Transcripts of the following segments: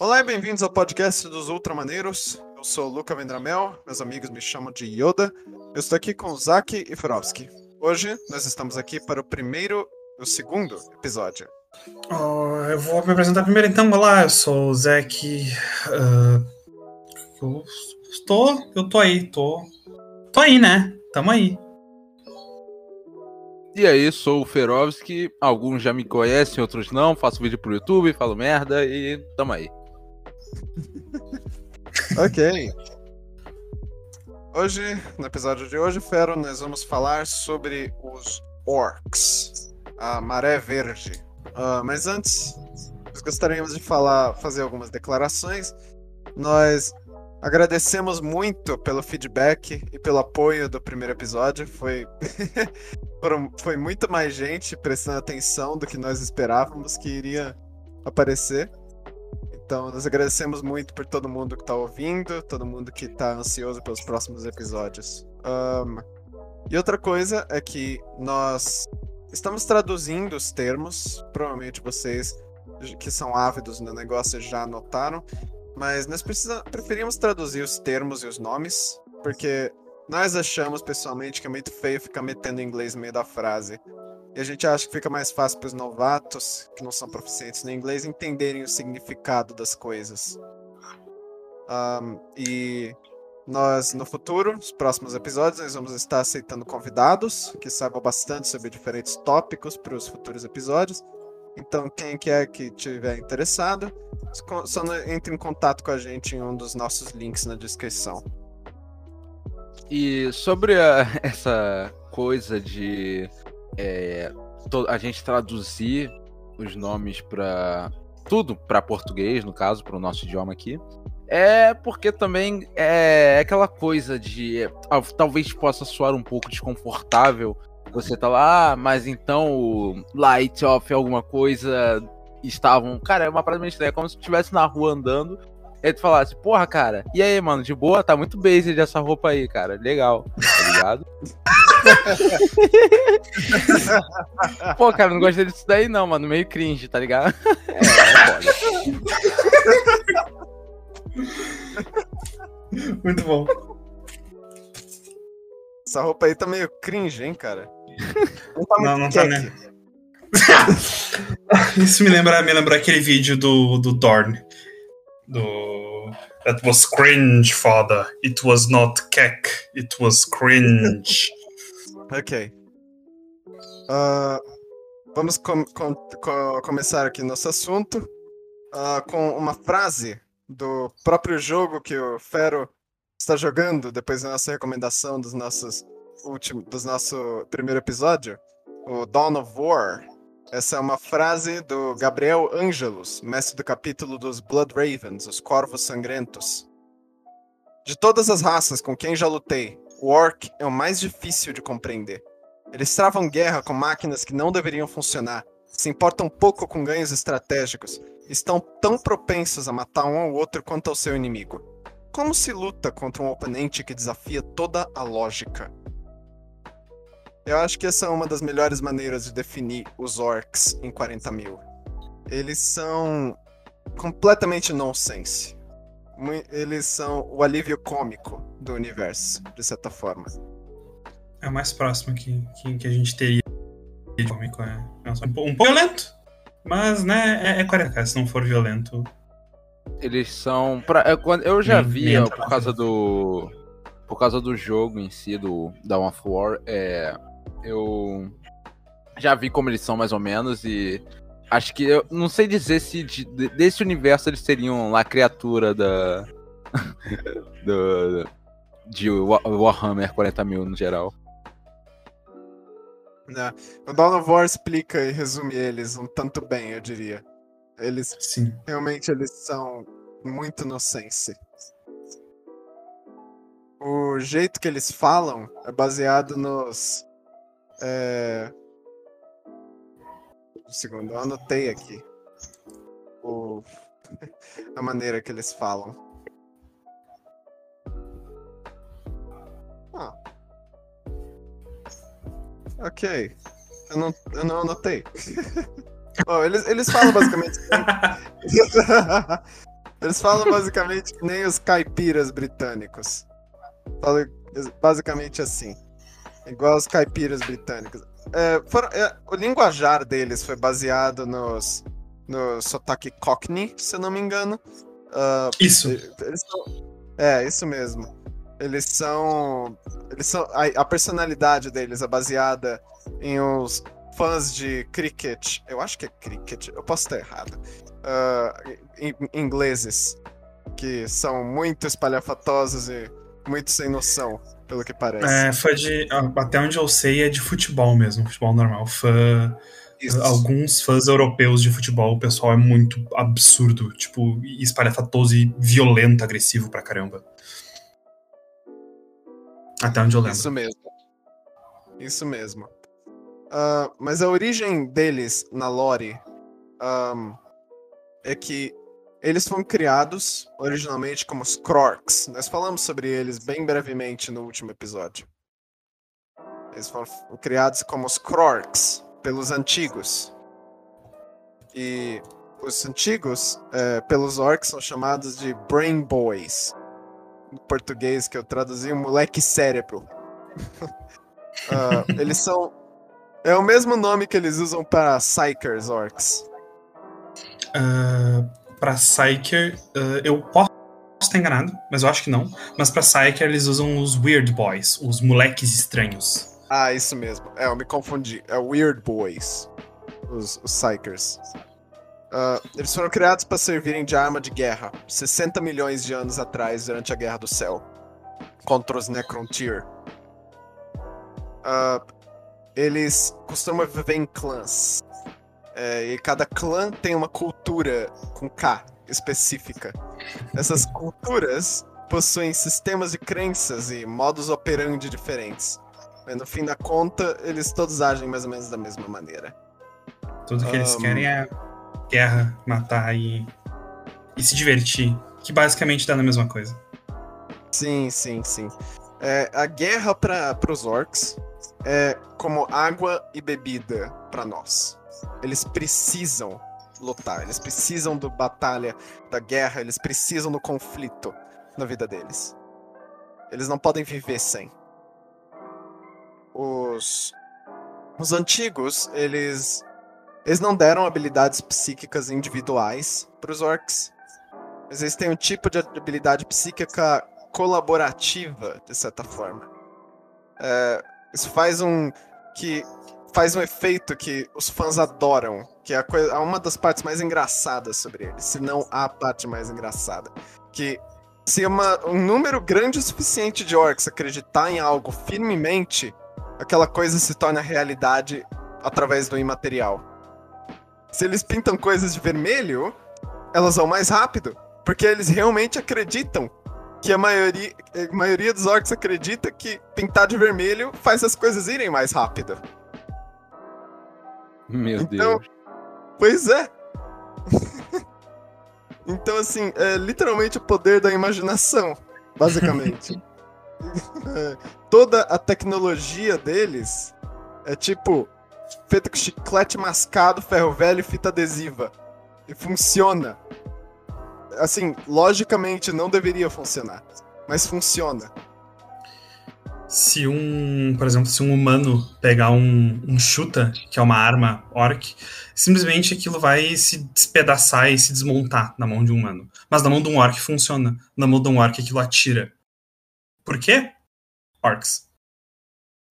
Olá e bem-vindos ao podcast dos Ultramaneiros. Eu sou o Luca Vendramel, meus amigos me chamam de Yoda. Eu estou aqui com o Zaki e Ferovski. Hoje nós estamos aqui para o primeiro, o segundo episódio. Oh, eu vou me apresentar primeiro então. Olá, eu sou o Zaki. Uh, eu estou, eu tô aí, tô, tô aí, né? Tamo aí. E aí, sou o Ferovski. Alguns já me conhecem, outros não. Faço vídeo pro YouTube, falo merda e tamo aí. ok. Hoje, no episódio de hoje, Fero, nós vamos falar sobre os orcs, a maré verde. Uh, mas antes, nós gostaríamos de falar, fazer algumas declarações. Nós agradecemos muito pelo feedback e pelo apoio do primeiro episódio. Foi, foi muito mais gente prestando atenção do que nós esperávamos que iria aparecer. Então, nós agradecemos muito por todo mundo que está ouvindo, todo mundo que está ansioso pelos próximos episódios. Um, e outra coisa é que nós estamos traduzindo os termos, provavelmente vocês que são ávidos no negócio já anotaram, mas nós precisa, preferimos traduzir os termos e os nomes, porque nós achamos pessoalmente que é muito feio ficar metendo inglês no meio da frase. E a gente acha que fica mais fácil para os novatos, que não são proficientes no inglês, entenderem o significado das coisas. Um, e nós, no futuro, nos próximos episódios, nós vamos estar aceitando convidados que saibam bastante sobre diferentes tópicos para os futuros episódios. Então, quem quer que estiver interessado, só entre em contato com a gente em um dos nossos links na descrição. E sobre a, essa coisa de é, a gente traduzir os nomes para tudo para português, no caso, para o nosso idioma aqui, é porque também é aquela coisa de é, talvez possa soar um pouco desconfortável. Você tá lá, ah, mas então o light off alguma coisa estavam. Cara, é uma parada meio estranha, é como se estivesse na rua andando. E tu falasse, porra, cara, e aí, mano, de boa? Tá muito basic essa roupa aí, cara. Legal, tá ligado? Pô, cara, não gostei disso daí não, mano. Meio cringe, tá ligado? É, é Muito bom. Essa roupa aí tá meio cringe, hein, cara? Não tá não, não tá né? Isso me lembra, me lembra aquele vídeo do, do Dorn. Do. That was cringe, father. It was not keck. It was cringe. Ok. Uh, vamos com, com, com, começar aqui nosso assunto uh, com uma frase do próprio jogo que o Fero está jogando depois da nossa recomendação dos nossos últimos, dos nosso primeiro episódio, o Dawn of War. Essa é uma frase do Gabriel Angelus, mestre do capítulo dos Blood Ravens, os Corvos Sangrentos. De todas as raças com quem já lutei, o Orc é o mais difícil de compreender. Eles travam guerra com máquinas que não deveriam funcionar, se importam pouco com ganhos estratégicos, estão tão propensos a matar um ao outro quanto ao seu inimigo. Como se luta contra um oponente que desafia toda a lógica? Eu acho que essa é uma das melhores maneiras de definir os orcs em 40 mil. Eles são completamente nonsense eles são o alívio cômico do universo, de certa forma. É o mais próximo que, que, que a gente teria de cômico. É, é um, pouco violento, mas né, é, é 40 se não for violento. Eles são. Pra, eu, eu já vi, ó, por causa do. Por causa do jogo em si, do Dawn of War, é, eu já vi como eles são mais ou menos e Acho que eu não sei dizer se de, desse universo eles seriam lá a criatura da. do, de Warhammer 40 mil no geral. É. O Dawn of War explica e resume eles um tanto bem, eu diria. Eles Sim. realmente eles são muito inocentes. O jeito que eles falam é baseado nos é, segundo, eu anotei aqui o... a maneira que eles falam. Ah. Ok. Eu não, eu não anotei. eles, eles falam basicamente. Eles falam basicamente que nem os caipiras britânicos. Falam basicamente assim. Igual os caipiras britânicos. É, foram, é, o linguajar deles foi baseado nos, no sotaque Cockney, se eu não me engano. Uh, isso. São, é, isso mesmo. Eles são. Eles são. A, a, personalidade deles é baseada em os fãs de cricket. Eu acho que é cricket, eu posso estar errado. Uh, ingleses. Que são muito espalhafatosos e muito sem noção pelo que parece. É, fã de. Até onde eu sei é de futebol mesmo, futebol normal. Fã. Isso. Alguns fãs europeus de futebol, o pessoal é muito absurdo, tipo, espalhafatoso e violento, agressivo pra caramba. Até onde eu lembro. Isso mesmo. Isso mesmo. Uh, mas a origem deles na lore um, é que eles foram criados originalmente como os Krorks. Nós falamos sobre eles bem brevemente no último episódio. Eles foram criados como os Krorks pelos antigos. E os antigos, é, pelos orcs, são chamados de Brain Boys. Em português, que eu traduzi, moleque cérebro. uh, eles são. É o mesmo nome que eles usam para Psychers Orcs. Uh, pra Psyker, uh, eu posso estar enganado, mas eu acho que não. Mas pra Psyker eles usam os Weird Boys, os moleques estranhos. Ah, isso mesmo. É, eu me confundi. É Weird Boys, os, os Psykers. Uh, eles foram criados para servirem de arma de guerra 60 milhões de anos atrás, durante a Guerra do Céu, contra os Necrontyr. Uh, eles costumam viver em clãs. É, e cada clã tem uma cultura com K específica. Essas culturas possuem sistemas de crenças e modos operandi diferentes. Mas no fim da conta, eles todos agem mais ou menos da mesma maneira. Tudo que um... eles querem é guerra, matar e, e se divertir. Que basicamente dá na mesma coisa. Sim, sim, sim. É, a guerra para os orcs é como água e bebida para nós. Eles precisam lutar, eles precisam do batalha, da guerra, eles precisam do conflito na vida deles. Eles não podem viver sem. Os os antigos, eles eles não deram habilidades psíquicas individuais para os orcs. Mas eles têm um tipo de habilidade psíquica colaborativa, de certa forma. É, isso faz um que faz um efeito que os fãs adoram, que é, coisa, é uma das partes mais engraçadas sobre ele, se não a parte mais engraçada. Que se uma, um número grande o suficiente de orcs acreditar em algo firmemente, aquela coisa se torna realidade através do imaterial. Se eles pintam coisas de vermelho, elas vão mais rápido, porque eles realmente acreditam que a maioria, a maioria dos orcs acredita que pintar de vermelho faz as coisas irem mais rápido. Meu então, Deus. Pois é. então, assim, é literalmente o poder da imaginação, basicamente. é, toda a tecnologia deles é tipo feita com chiclete mascado, ferro velho e fita adesiva. E funciona. Assim, logicamente não deveria funcionar, mas funciona se um, por exemplo, se um humano pegar um, um chuta, que é uma arma orc, simplesmente aquilo vai se despedaçar e se desmontar na mão de um humano. Mas na mão de um orc funciona. Na mão de um orc aquilo atira. Por quê? Orcs.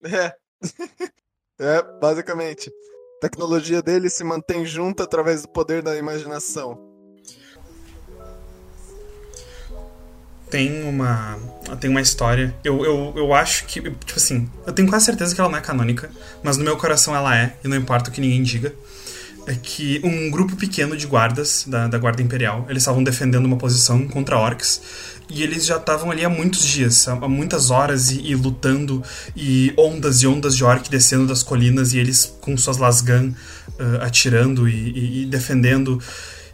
É. é, basicamente. A tecnologia dele se mantém junto através do poder da imaginação. Tem uma tem uma história. Eu, eu, eu acho que, tipo assim, eu tenho quase certeza que ela não é canônica, mas no meu coração ela é, e não importa o que ninguém diga. É que um grupo pequeno de guardas da, da Guarda Imperial, eles estavam defendendo uma posição contra orcs, e eles já estavam ali há muitos dias, há, muitas horas, e, e, lutando, e ondas e ondas de orc descendo das colinas, e eles com suas lasgan uh, atirando e, e, e defendendo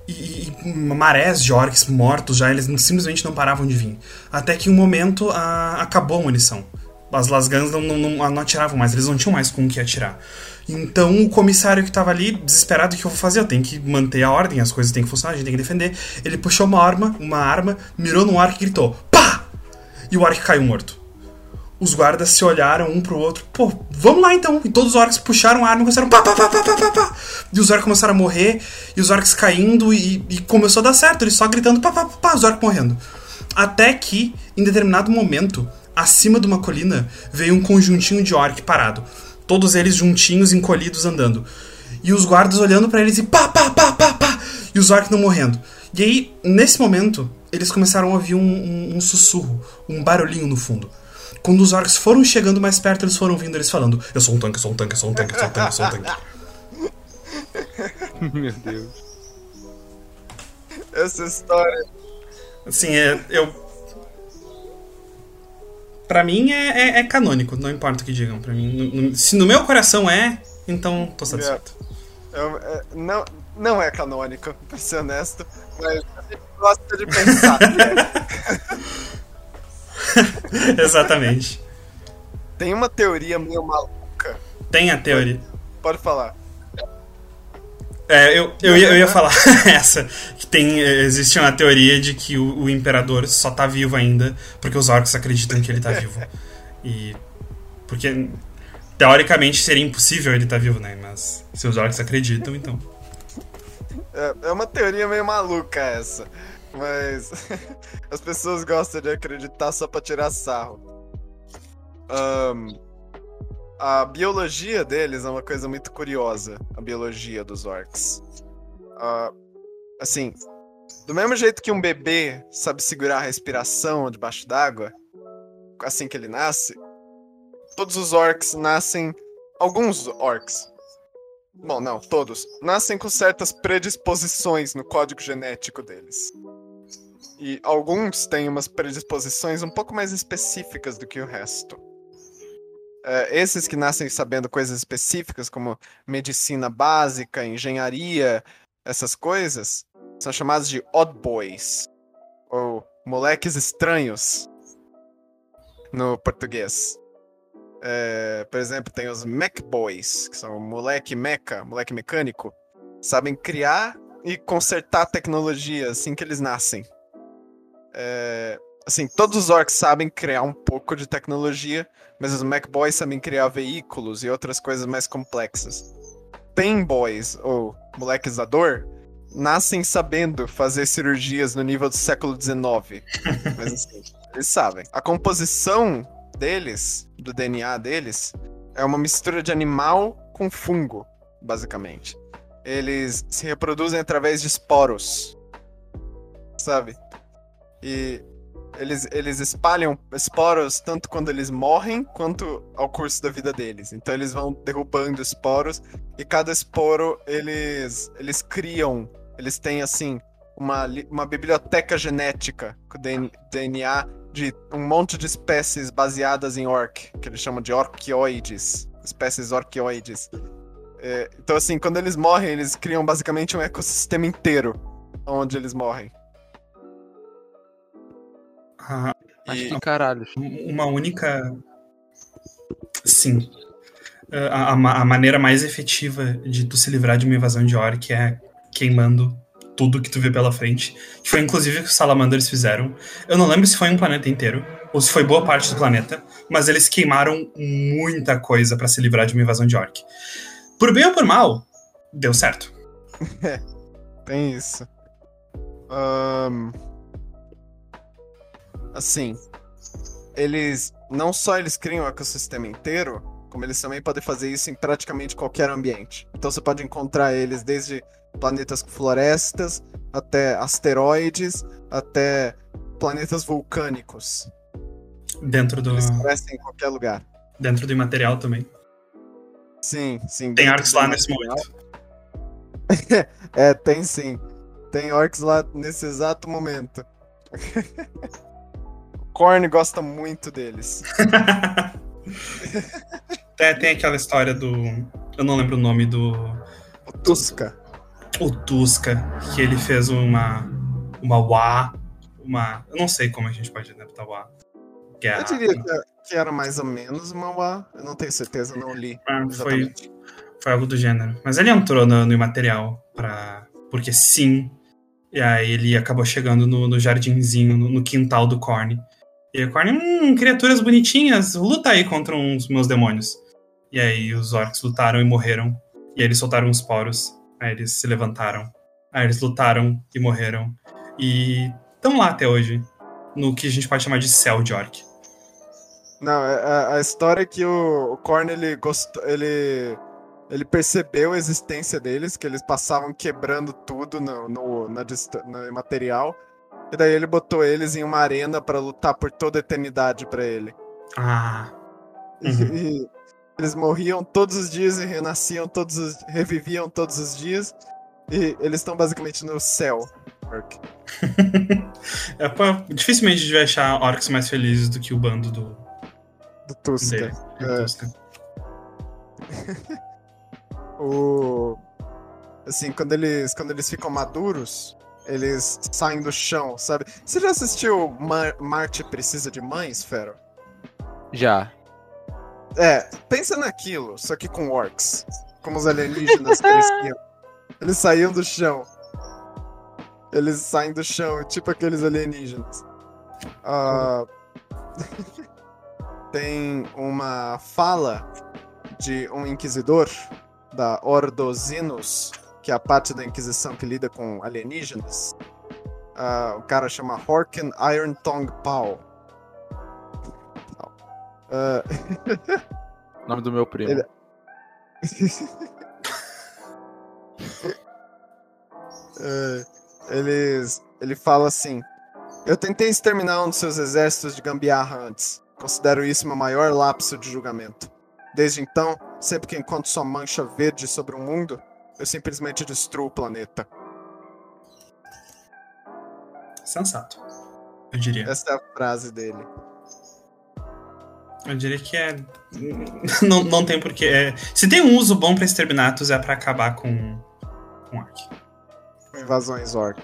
e, e, marés de orcs mortos já, eles simplesmente não paravam de vir. Até que um momento a, acabou a munição. As lasgans não, não, não, não atiravam mais, eles não tinham mais com o que atirar. Então o comissário que tava ali, desesperado, o que eu vou fazer? Eu tenho que manter a ordem, as coisas têm que funcionar, a gente tem que defender. Ele puxou uma arma, uma arma, mirou no arco e gritou: pá! E o arco caiu morto. Os guardas se olharam um pro outro, pô, vamos lá então. E todos os orcs puxaram a arma e começaram pá, pá, pá, pá, pá, pá, pá. E os orcs começaram a morrer, e os orcs caindo, e, e começou a dar certo, eles só gritando pá, pá, pá, pá, os orcs morrendo. Até que, em determinado momento, acima de uma colina, veio um conjuntinho de orc parado todos eles juntinhos, encolhidos, andando. E os guardas olhando para eles e pá, pá, pá, pá, pá, e os orcs não morrendo. E aí, nesse momento, eles começaram a ouvir um, um, um, sussurro, um barulhinho no fundo. Quando os orcs foram chegando mais perto, eles foram vindo eles falando: Eu sou um tanque, eu sou um tanque, eu sou um tanque, eu sou um tanque, eu sou um tanque. Meu Deus. Essa história. Assim, é, eu Pra mim é, é, é, canônico, não importa o que digam. Pra mim, no, no, se no meu coração é, então tô satisfeito. É, é, não, não é canônico, pra ser honesto, mas a gente gosta de pensar. Exatamente. Tem uma teoria meio maluca. Tem a teoria. Pode, pode falar. É, eu, eu, ia, eu ia falar essa. Que tem, existe uma teoria de que o, o, imperador só tá vivo ainda porque os orcs acreditam que ele tá vivo. E. Porque. Teoricamente seria impossível ele estar tá vivo, né? Mas se os orcs acreditam, então. É, é uma teoria meio maluca essa. Mas. as pessoas gostam de acreditar só pra tirar sarro. Um, a biologia deles é uma coisa muito curiosa, a biologia dos orcs. Uh, assim, do mesmo jeito que um bebê sabe segurar a respiração debaixo d'água, assim que ele nasce, todos os orcs nascem. Alguns orcs. Bom, não, todos. Nascem com certas predisposições no código genético deles. E alguns têm umas predisposições um pouco mais específicas do que o resto. Uh, esses que nascem sabendo coisas específicas, como medicina básica, engenharia, essas coisas, são chamados de odd boys, ou moleques estranhos, no português. Uh, por exemplo, tem os mech boys, que são moleque meca, moleque mecânico, sabem criar e consertar tecnologia assim que eles nascem. Uh, assim, todos os orcs sabem criar um pouco de tecnologia, mas os MacBoys sabem criar veículos e outras coisas mais complexas. Painboys, ou moleques da dor, nascem sabendo fazer cirurgias no nível do século XIX. mas assim, eles sabem. A composição deles, do DNA deles, é uma mistura de animal com fungo, basicamente. Eles se reproduzem através de esporos. Sabe? E eles, eles espalham esporos tanto quando eles morrem quanto ao curso da vida deles. Então eles vão derrubando esporos e cada esporo eles, eles criam, eles têm assim uma, uma biblioteca genética com DNA de um monte de espécies baseadas em orc, que eles chamam de orquioides, espécies orquioides. É, então assim, quando eles morrem, eles criam basicamente um ecossistema inteiro onde eles morrem. Ah, Acho que caralho. Uma única. Sim. A, a, a, maneira mais efetiva de tu se livrar de uma invasão de orc é queimando tudo que tu vê pela frente. Que foi inclusive o que os salamanders fizeram. Eu não lembro se foi um planeta inteiro ou se foi boa parte do planeta, mas eles queimaram muita coisa para se livrar de uma invasão de orc. Por bem ou por mal, deu certo. Tem isso. Um, assim, eles não só eles criam o ecossistema inteiro, como eles também podem fazer isso em praticamente qualquer ambiente. Então você pode encontrar eles desde planetas com florestas, até asteroides, até planetas vulcânicos. Dentro do. Eles crescem em qualquer lugar. Dentro do imaterial também. Sim, sim. Tem orcs lá nesse momento. é, tem sim. Tem orcs lá nesse exato momento. Korn gosta muito deles. tem, tem aquela história do. Eu não lembro o nome do. O Tusca. O Tusca, que ele fez uma. Uma Wa. Uma. Eu não sei como a gente pode adaptar Wa. É Eu diria que é, que era mais ou menos o Mauá. Eu não tenho certeza, não li. Ah, foi, foi algo do gênero. Mas ele entrou no, no imaterial pra, porque sim. E aí ele acabou chegando no, no jardinzinho, no, no, quintal do Korn. E o hum, criaturas bonitinhas, luta aí contra uns meus demônios. E aí os orcs lutaram e morreram. E aí eles soltaram os poros. Aí eles se levantaram. Aí eles lutaram e morreram. E estão lá até hoje. No que a gente pode chamar de céu de orc. Não, a, é, é, a história é que o, o Korn, ele gostou. Ele ele percebeu a existência deles, que eles passavam quebrando tudo no, no, na, no material. E daí ele botou eles em uma arena para lutar por toda a eternidade para ele. Ah. Uhum. E, e, eles morriam todos os dias e renasciam todos os, reviviam todos os dias. E eles estão basicamente no céu. Orc. é, pá, dificilmente a gente vai achar orcs mais felizes do que o bando do. Do Tuska. Dele, do é. Tuska. o assim, quando eles quando eles ficam maduros, eles saem do chão, sabe? Você já assistiu Mar Marte precisa de mães, Fero? Já. É, pensa naquilo, só que com orcs, como os alienígenas cresciam. Eles saíam do chão. Eles saem do chão, tipo aqueles alienígenas. Uh... Tem uma fala de um inquisidor da Ordozinus, que é a parte da Inquisição que lida com alienígenas. Uh, o cara chama Horken Iron Tongue Pau. Uh... Nome do meu primo. Ele... uh, eles, ele fala assim: Eu tentei exterminar um dos seus exércitos de gambiarra antes. Considero isso meu maior lapso de julgamento. Desde então, sempre que encontro sua mancha verde sobre o mundo, eu simplesmente destruo o planeta. Sensato. Eu diria. Essa é a frase dele. Eu diria que é. não, não tem porquê. É... Se tem um uso bom para exterminatos, é para acabar com. com Orc. Com invasões Orc.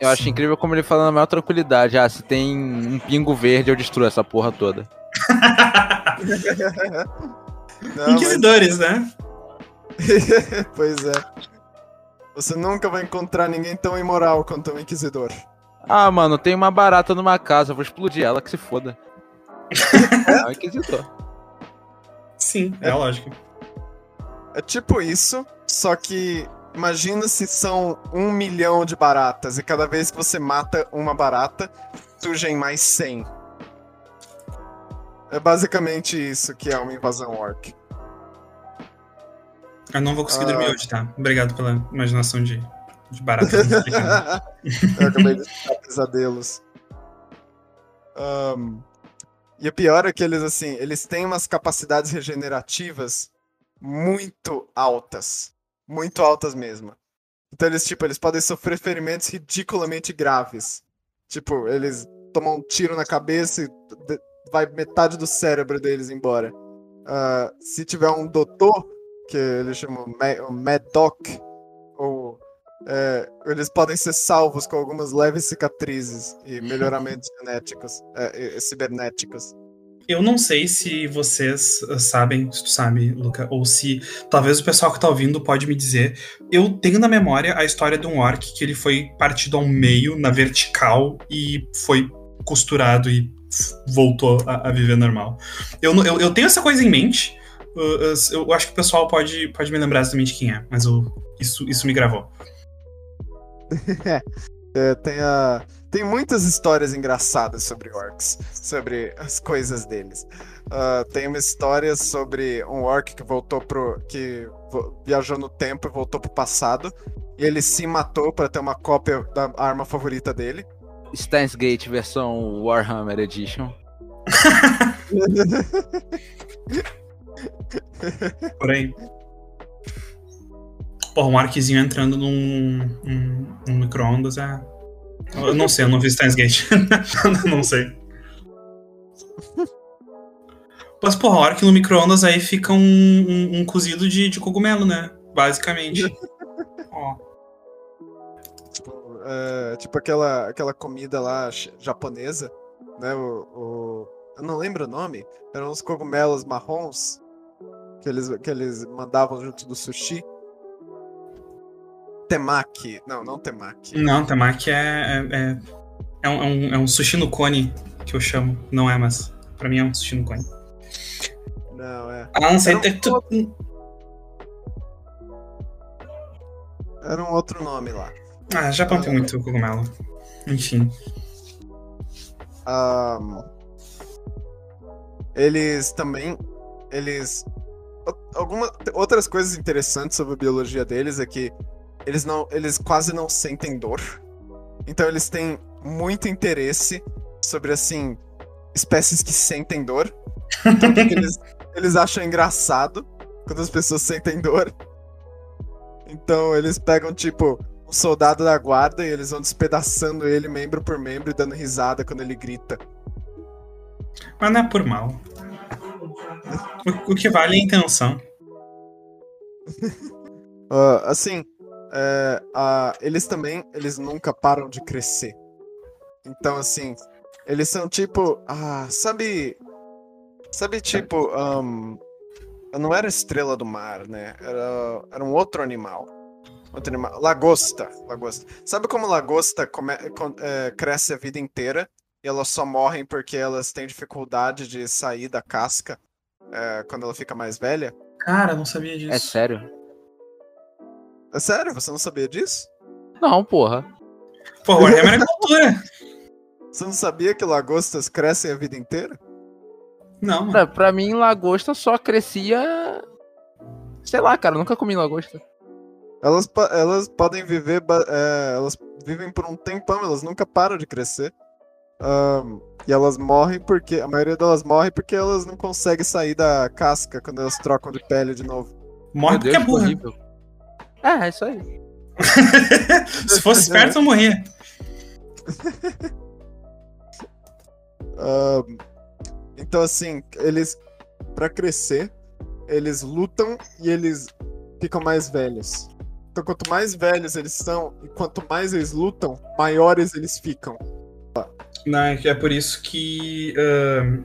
Eu Sim. acho incrível como ele fala na maior tranquilidade. Ah, se tem um pingo verde, eu destruo essa porra toda. Não, Inquisidores, mas... né? pois é. Você nunca vai encontrar ninguém tão imoral quanto um inquisidor. Ah, mano, tem uma barata numa casa, eu vou explodir ela, que se foda. é um inquisidor. Sim, é, é lógico. É tipo isso, só que imagina se são um milhão de baratas e cada vez que você mata uma barata, surgem mais 100. É basicamente isso que é uma invasão orc. Eu não vou conseguir ah. dormir hoje, tá? Obrigado pela imaginação de, de barata. Eu acabei de ficar pesadelos. Um, e o pior é que eles, assim, eles têm umas capacidades regenerativas muito altas. Muito altas mesmo. Então eles, tipo, eles podem sofrer ferimentos ridiculamente graves. Tipo, eles tomam um tiro na cabeça e vai metade do cérebro deles embora. Uh, se tiver um doutor, que eles chamam Mad Doc, ou é, eles podem ser salvos com algumas leves cicatrizes e melhoramentos genéticos, é, cibernéticos. Eu não sei se vocês ah, sabem, se tu sabe, Luca, ou se talvez o pessoal que tá ouvindo pode me dizer. Eu tenho na memória a história de um orc que ele foi partido ao meio, na vertical, e foi costurado e voltou a, a viver normal. Eu, eu, eu, tenho essa coisa em mente. Eu, eu, acho que o pessoal pode, pode me lembrar exatamente quem é, mas eu, isso, isso me gravou. é, tem, a, tem muitas histórias engraçadas sobre orcs, sobre as coisas deles. Uh, tem uma história sobre um orc que voltou pro. que viajou no tempo e voltou pro passado. E ele se matou para ter uma cópia da arma favorita dele. Steins Gate versão Warhammer Edition. Porém. Porra, um arquezinho entrando num, num, num micro-ondas é. Eu não sei, eu não vi Steins Gate. não sei. Mas, porra, a hora que no micro-ondas aí fica um, um, um cozido de, de cogumelo, né? Basicamente. Ó. É, tipo aquela, aquela comida lá japonesa, né? O, o, Eu não lembro o nome. Eram uns cogumelos marrons que eles, que eles mandavam junto do sushi. Temaki. Não, não temaki. Não, temaki é. É, é, é, um, é, um, é um sushi no cone que eu chamo. Não é, mas pra mim é um sushi no cone. Não, é. Ah, não. Era um tu- Era um outro nome lá. Ah, Japão tem muito cogumelo. Enfim. Ahn, eles também. Eles. Algumas outras coisas interessantes sobre a biologia deles é que eles não. Eles quase não sentem dor. Então eles têm muito interesse sobre assim. espécies que sentem dor. Então, eles, eles acham engraçado quando as pessoas sentem dor. Então eles pegam, tipo, um soldado da guarda e eles vão despedaçando ele membro por membro e dando risada quando ele grita. Mas não é por mal. O, que vale é a intenção. Ah, assim, é, eles também, eles nunca param de crescer. Então, assim, eles são tipo, ah, sabe, sabe tipo, ahn, não era estrela do mar, né? Era, era um outro animal. Outro animal. Lagosta, lagosta. Sabe como lagosta come- é, cresce a vida inteira e elas só morrem porque elas têm dificuldade de sair da casca é, quando ela fica mais velha? Cara, não sabia disso. É sério? É sério? Você não sabia disso? Não, porra. Pô, Warhammer é cultura. Você não sabia que lagostas crescem a vida inteira? Não, mano. Pra, pra mim, lagosta só crescia. Sei lá, cara, eu nunca comi lagosta. Elas, elas podem viver. é, elas vivem por um tempão, elas nunca param de crescer. Ahn, e elas morrem porque. A maioria delas morre porque elas não conseguem sair da casca quando elas trocam de pele de novo. Morre Meu porque Deus, é que burra. horrível. É, é isso aí. Se fosse esperto, eu morria. Ahn, então, assim, eles. Pra crescer, eles lutam e eles ficam mais velhos. Então, quanto mais velhos eles são e quanto mais eles lutam, maiores eles ficam. Não, é por isso que ahn,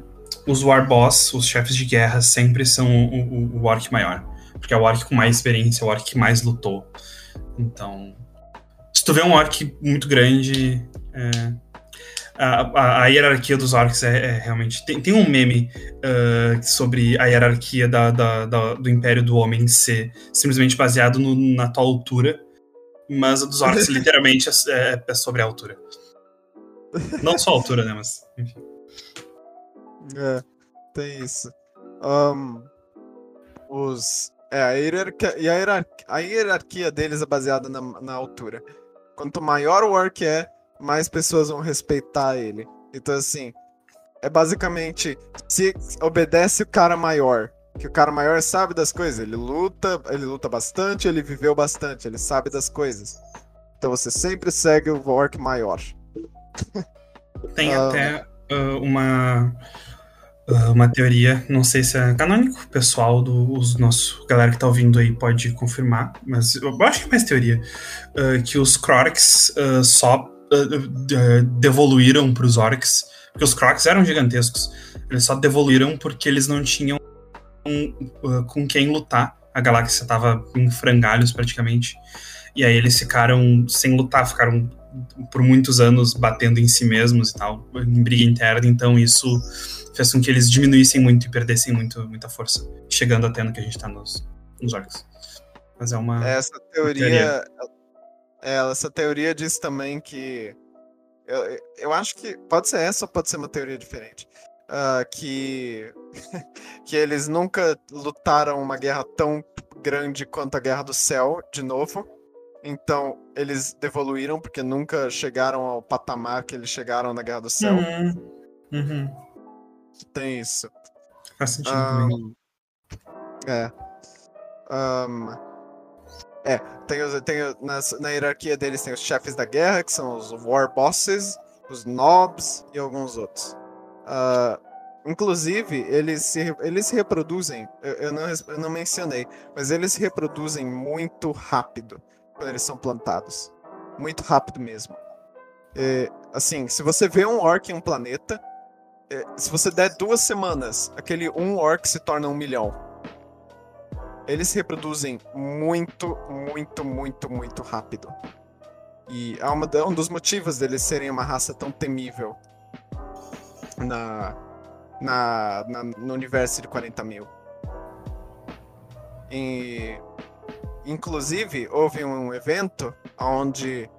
os War Boss, os chefes de guerra, sempre são o, o, o orc maior. Porque é o orc com mais experiência, é o orc que mais lutou. Então. Se tu vê um orc muito grande. é, a, a- a hierarquia dos orcs é, é realmente. Tem, tem um meme ah, sobre a hierarquia da- da- da- do Império do Homem ser simplesmente baseado no- na tua altura. Mas a dos orcs, literalmente, é- é, é sobre a altura. Não só a altura, né? Mas. Enfim. É, tem isso. Ahn, os. É, a hierarquia, a hierarquia, a hierarquia deles é baseada na, na altura. Quanto maior o orc é, mais pessoas vão respeitar ele. Então, assim, é basicamente se obedece o cara maior. Que o cara maior sabe das coisas. Ele luta, ele luta bastante, ele viveu bastante, ele sabe das coisas. Então você sempre segue o orc maior. Tem Ah. até ah, uma, ah, uma teoria, não sei se é canônico, pessoal do os nosso galera que tá ouvindo aí pode confirmar, mas eu acho que é mais teoria, ah, que os Crocs só devoluíram pros orcs, porque os Crocs eram gigantescos, eles só devoluíram porque eles não tinham ah, com quem lutar, a galáxia tava em frangalhos praticamente, e aí eles ficaram sem lutar, ficaram por muitos anos batendo em si mesmos e tal, em briga interna, então isso fez com que eles diminuíssem muito e perdessem muito, muita força, chegando até no que a gente tá nos, nos orcs. Mas é uma. Essa teoria. É, essa teoria diz também que. Eu, eu acho que pode ser essa ou pode ser uma teoria diferente. Ah, que. que eles nunca lutaram uma guerra tão grande quanto a Guerra do Céu, de novo. Então, eles devoluíram, porque nunca chegaram ao patamar que eles chegaram na Guerra do Céu. Uhum. Uhum. Tem isso. Faz sentido também. Ahn, é. Ahn, é, tem, os, tem nas- na hierarquia deles tem os chefes da guerra, que são os War Bosses, os Nobs e alguns outros. Ah, inclusive, eles se, eles se reproduzem, eu, eu não, eu não mencionei, mas eles se reproduzem muito rápido quando eles são plantados. Muito rápido mesmo. É, assim, se você vê um orc em um planeta, é, se você der duas semanas, aquele um orc se torna um milhão. Eles se reproduzem muito, muito, muito, muito rápido. E é, uma, um dos motivos deles serem uma raça tão temível na, na, na no universo de 40 mil. E, inclusive, houve um evento onde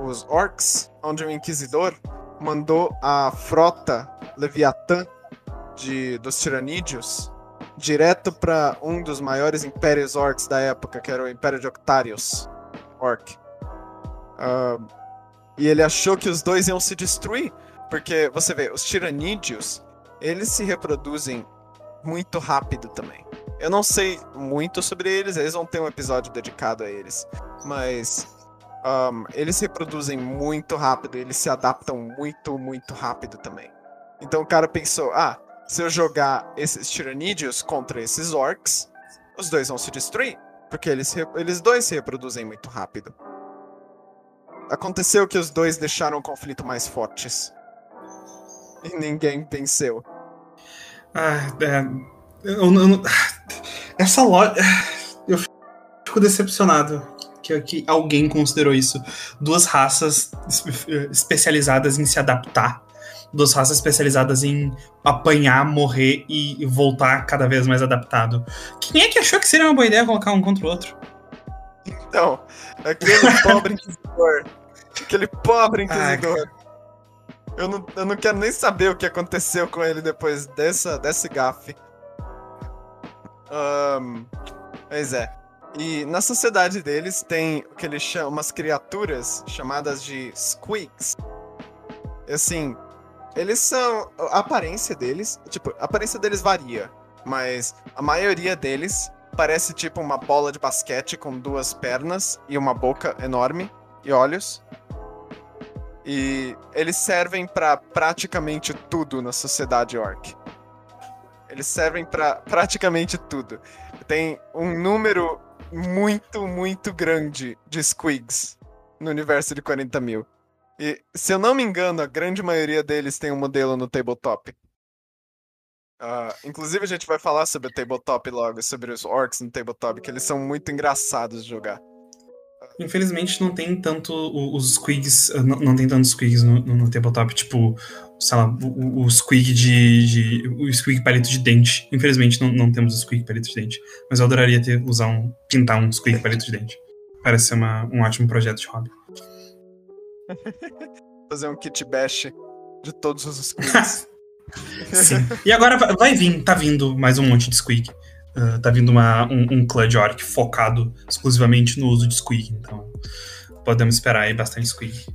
os orcs, onde o Inquisidor mandou a frota Leviatã de, dos Tiranídeos direto para um dos maiores impérios orcs da época, que era o Império de Octarius Orc. Uh, e ele achou que os dois iam se destruir, porque você vê, os Tiranídeos, eles se reproduzem muito rápido também. Eu não sei muito sobre eles, eles vão ter um episódio dedicado a eles, mas um, eles reproduzem muito rápido, eles se adaptam muito, muito rápido também. Então o cara pensou: ah, se eu jogar esses tiranídeos contra esses orcs, os dois vão se destruir. Porque eles, eles dois se reproduzem muito rápido. Aconteceu que os dois deixaram o conflito mais fortes. E ninguém venceu. Ah, é, eu, eu, essa loja. Eu fico decepcionado que, que alguém considerou isso. Duas raças especializadas em se adaptar duas raças especializadas em apanhar, morrer e voltar cada vez mais adaptado. Quem é que achou que seria uma boa ideia colocar um contra o outro? Então, aquele pobre inquisidor. Aquele pobre inquisidor. eu, não, eu não quero nem saber o que aconteceu com ele depois dessa, desse gafe. Um, pois é. E na sociedade deles tem o que eles chamam umas criaturas chamadas de squigs. Assim, eles são. A aparência deles. Tipo, a aparência deles varia. Mas a maioria deles parece tipo uma bola de basquete com duas pernas e uma boca enorme e olhos. E eles servem para praticamente tudo na sociedade orc. Eles servem para praticamente tudo. Tem um número muito, muito grande de squigs no universo de 40 mil. E, se eu não me engano, a grande maioria deles tem um modelo no tabletop. Uh, inclusive, a gente vai falar sobre o tabletop logo, sobre os orcs no tabletop, que eles são muito engraçados de jogar. Infelizmente, não tem tanto os squigs, ah, não, não tem tantos squigs no, no, tabletop, tipo, sei lá, o, o squig de, de, o squig palito de dente. Infelizmente, não, não temos o squig palito de dente, mas eu adoraria ter, usar um, pintar um squig palito de dente. Parece ser uma, um ótimo projeto de hobby. Fazer um kit bash de todos os squigs. Sim. E agora vai vir, tá vindo mais um monte de squig. Uh, tá vindo uma, um, um clã de orc focado exclusivamente no uso de squig, então podemos esperar aí bastante squig.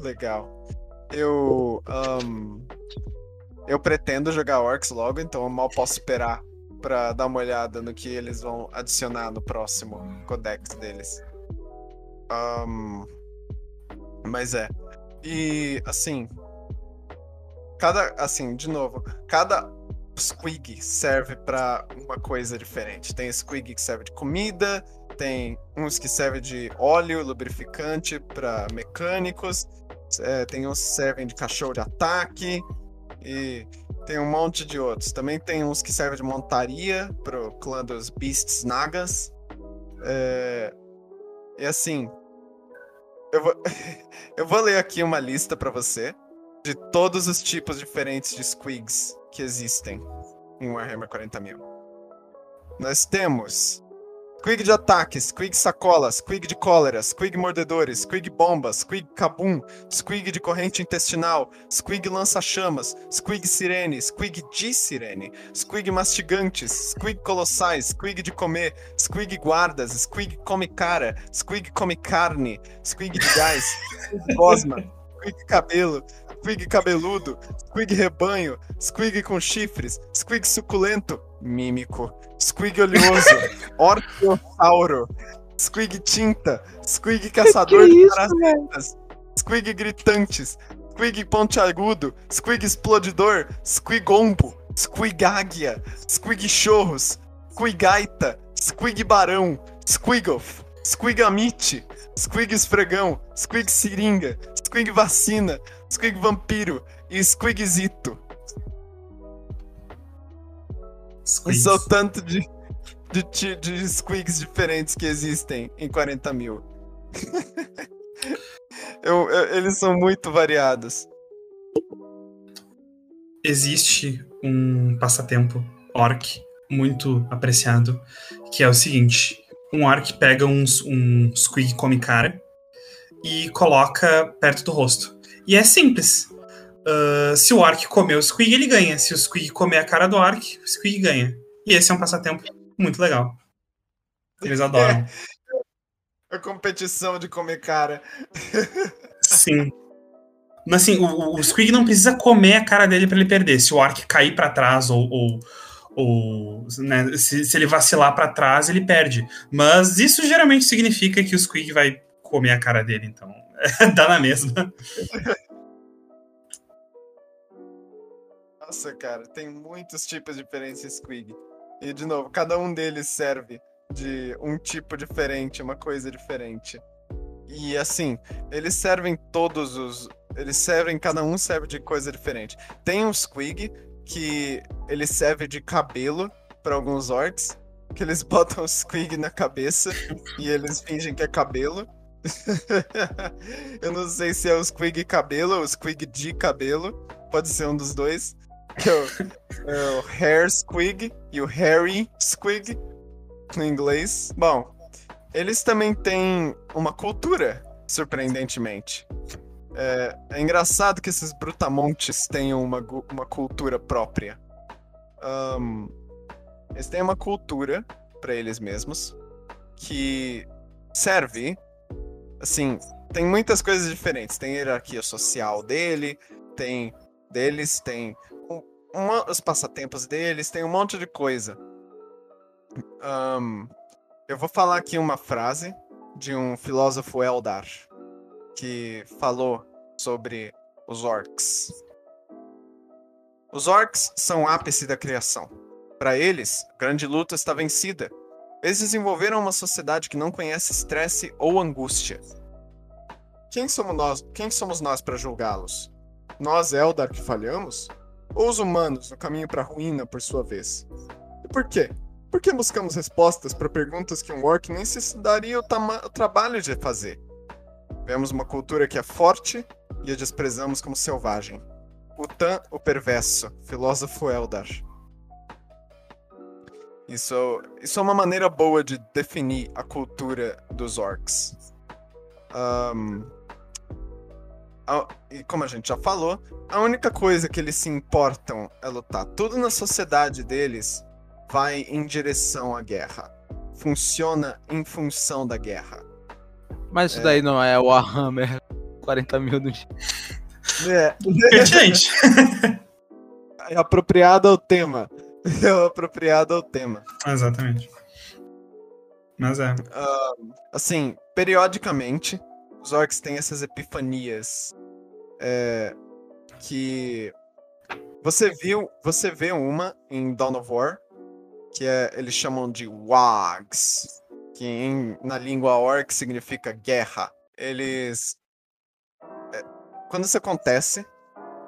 Legal. Eu. Um, eu pretendo jogar orcs logo, então eu mal posso esperar para dar uma olhada no que eles vão adicionar no próximo codex deles. Um, mas é. E, assim. Cada. Assim, de novo. Cada squig serve para uma coisa diferente. Tem squig que serve de comida, tem uns que servem de óleo, lubrificante para mecânicos, é, tem uns que servem de cachorro de ataque e tem um monte de outros. Também tem uns que servem de montaria pro clã dos Beasts Nagas. É, e assim, eu vou, eu vou ler aqui uma lista para você de todos os tipos diferentes de squigs que existem em Warhammer 40.000. Nós temos Squig de ataque, Squig sacola, Squig de cólera, Squig mordedores, Squig bombas, Squig cabum, Squig de corrente intestinal, Squig lança-chamas, Squig sirene, Squig de sirene, Squig mastigantes, Squig colossais, Squig de comer, Squig guardas, Squig come cara, Squig come carne, Squig de gás, Squig gosma, Squig cabelo, Squig cabeludo, Squig rebanho, Squig com chifres, Squig suculento, mímico, Squig oleoso, Orquiosauro, Squig tinta, Squig caçador de parasitas, Squig gritantes, Squig pontiagudo, Squig explodidor, Squigombo, Squig águia, Squig chorros, Squigaita, Squig barão, Squigoff, Squigamite, Squig esfregão, Squig seringa, Squig Vacina, Squig Vampiro e Squigzito. Squigs. Isso é o tanto de, de, de Squigs diferentes que existem em 40 mil. Eu- eu- eles são muito variados. Existe um passatempo orc muito apreciado, que é o seguinte: um orc pega um, um squig come cara e coloca perto do rosto. E é simples. Ah, se o orc comer o squig, ele ganha. Se o squig comer a cara do orc, o squig ganha. E esse é um passatempo muito legal. Eles adoram. A competição de comer cara. Sim. Mas assim, o, o Squig não precisa comer a cara dele pra ele perder. Se o Orc cair pra trás ou, ou, ou, né, se, se ele vacilar pra trás, ele perde. Mas isso geralmente significa que o Squig vai comer a cara dele, então dá na mesma. Nossa, cara, tem muitos tipos diferentes de Squig. E, de novo, cada um deles serve de um tipo diferente, uma coisa diferente. E, assim, eles servem todos os. Eles servem, cada um serve de coisa diferente. Tem um Squig que ele serve de cabelo para alguns orcs, que eles botam o Squig na cabeça e eles fingem que é cabelo. Eu não sei se é o Squig cabelo ou o Squig de cabelo. Pode ser um dos dois. Que é o, é o Hair Squig e o Harry Squig no inglês. Bom, eles também têm uma cultura, surpreendentemente. É, é engraçado que esses brutamontes tenham uma, uma cultura própria. Ahn, eles têm uma cultura para eles mesmos que serve. Assim, tem muitas coisas diferentes. Tem hierarquia social dele, tem deles, tem um- os passatempos deles, tem um monte de coisa. Ahn, eu vou falar aqui uma frase de um filósofo Eldar que falou sobre os orcs. Os orcs são o ápice da criação. Para eles, a grande luta está vencida. Eles desenvolveram uma sociedade que não conhece estresse ou angústia. Quem somos nós, quem somos nós para julgá-los? Nós, Eldar, que falhamos? Ou os humanos no caminho para a ruína por sua vez? E por quê? Por que buscamos respostas para perguntas que um orc nem se daria o, o trabalho de fazer? Vemos uma cultura que é forte e a desprezamos como selvagem. Utan, o perverso, filósofo Eldar. Isso, isso é uma maneira boa de definir a cultura dos orcs. Ahn, a- e como a gente já falou, a única coisa que eles se importam é lutar. Tudo na sociedade deles vai em direção à guerra. Funciona em função da guerra. Mas isso daí não é Warhammer 40 mil no dia. É, Pertinente. é apropriado ao tema. É apropriado ao tema. Exatamente. Mas é. Assim, periodicamente, os orcs têm essas epifanias é, que você viu, você vê uma em Dawn of War, que é, eles chamam de Wags, que em- na língua orc significa guerra. Eles é, quando isso acontece,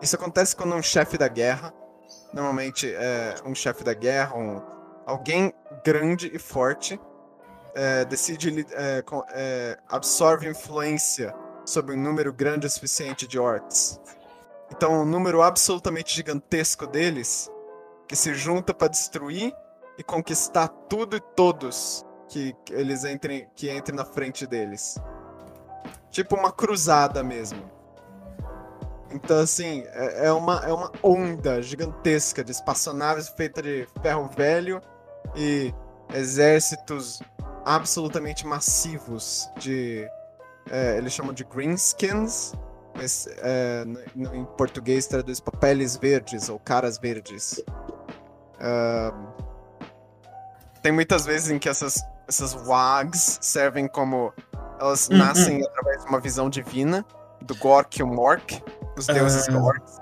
isso acontece quando um chefe da guerra, normalmente é um chefe da guerra, um, alguém grande e forte, é, decide é, com- é, absorve influência sobre um número grande o suficiente de orcs. Então, um número absolutamente gigantesco deles que se junta para destruir e conquistar tudo e todos que, eles entrem, que entrem na frente deles. Tipo uma cruzada mesmo. Então, assim, é, é uma, é uma onda gigantesca de espaçonaves feitas de ferro velho e exércitos absolutamente massivos de. é, eles chamam de greenskins, mas é, no- em português traduz peles verdes ou caras verdes. Tem muitas vezes em que essas, essas wags servem como. Elas Hum, nascem através de uma visão divina do Gork e o Mork, os deuses Ah. orcs.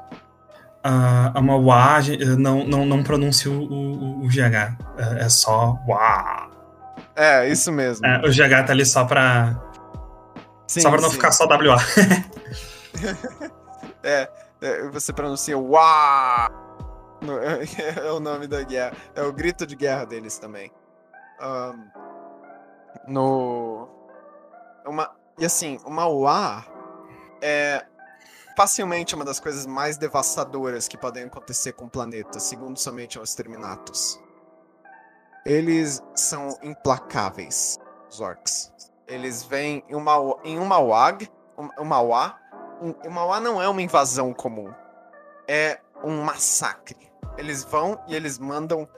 A, a Mauá não, não, não pronuncia o, o, o GH. É, é só Uá. É, isso mesmo. É, o GH tá ali só pra, Sim, só pra não sim. ficar só WA. é, é, você pronuncia Uá! É o nome da guerra. É o grito de guerra deles também. Um, no. Uma, e assim, o Mauá é facilmente uma das coisas mais devastadoras que podem acontecer com o planeta, segundo somente os Terminatos. Eles são implacáveis, os orcs. Eles vêm em uma, em uma WAG, um, Mauá. Um, Mauá não é uma invasão comum. É um massacre. Eles vão e eles mandam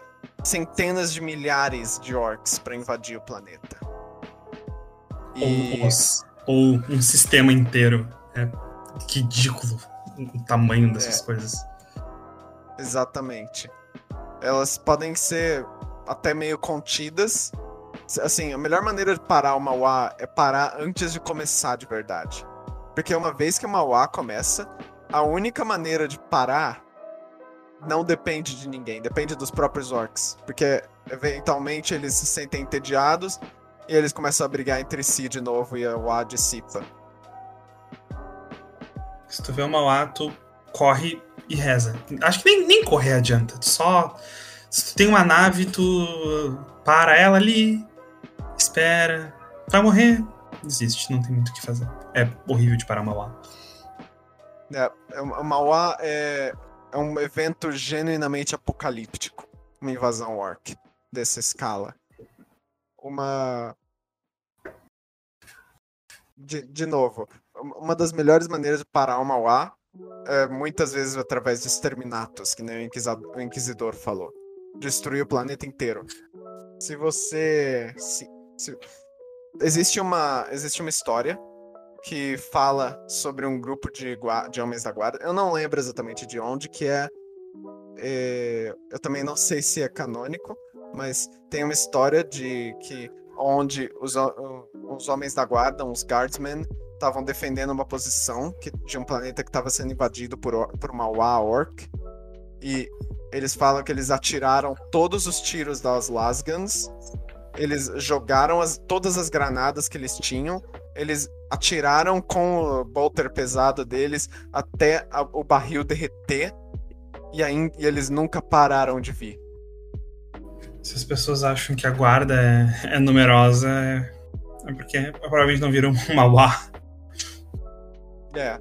centenas de milhares de orcs para invadir o planeta. E... Ou, ou, um sistema inteiro. É ridículo o tamanho dessas é. coisas. Exatamente. Elas podem ser até meio contidas. Assim, a melhor maneira de parar o Mauá é parar antes de começar de verdade. Porque uma vez que o Mauá começa, a única maneira de parar não depende de ninguém, depende dos próprios orcs. Porque eventualmente eles se sentem entediados e eles começam a brigar entre si de novo e o A dissipa. Se tu vê uma lá, tu corre e reza. Acho que nem, nem correr adianta. Tu só. Se tu tem uma nave, tu para ela ali, espera, vai morrer, desiste, não tem muito o que fazer. É horrível de parar uma lá. É, é o Mauá é, é um evento genuinamente apocalíptico. Uma invasão orc dessa escala. Uma. De, de novo, uma das melhores maneiras de parar o Mauá é muitas vezes através de exterminatos, que nem o Inquisidor falou. Destruir o planeta inteiro. Se você. Se, se... Existe, uma, existe uma história que fala sobre um grupo de, de homens da guarda. Eu não lembro exatamente de onde, que é, é, Eu também não sei se é canônico, mas tem uma história de que onde os, os homens da guarda, os guardsmen, estavam defendendo uma posição que, de um planeta que estava sendo invadido por, por uma Wa Orc. E eles falam que eles atiraram todos os tiros das Lasgans. Eles jogaram as, todas as granadas que eles tinham. Eles atiraram com o bolter pesado deles até a, o barril derreter. E, e eles nunca pararam de vir. Se as pessoas acham que a guarda é, é numerosa, é porque provavelmente não viram uma Wa. É.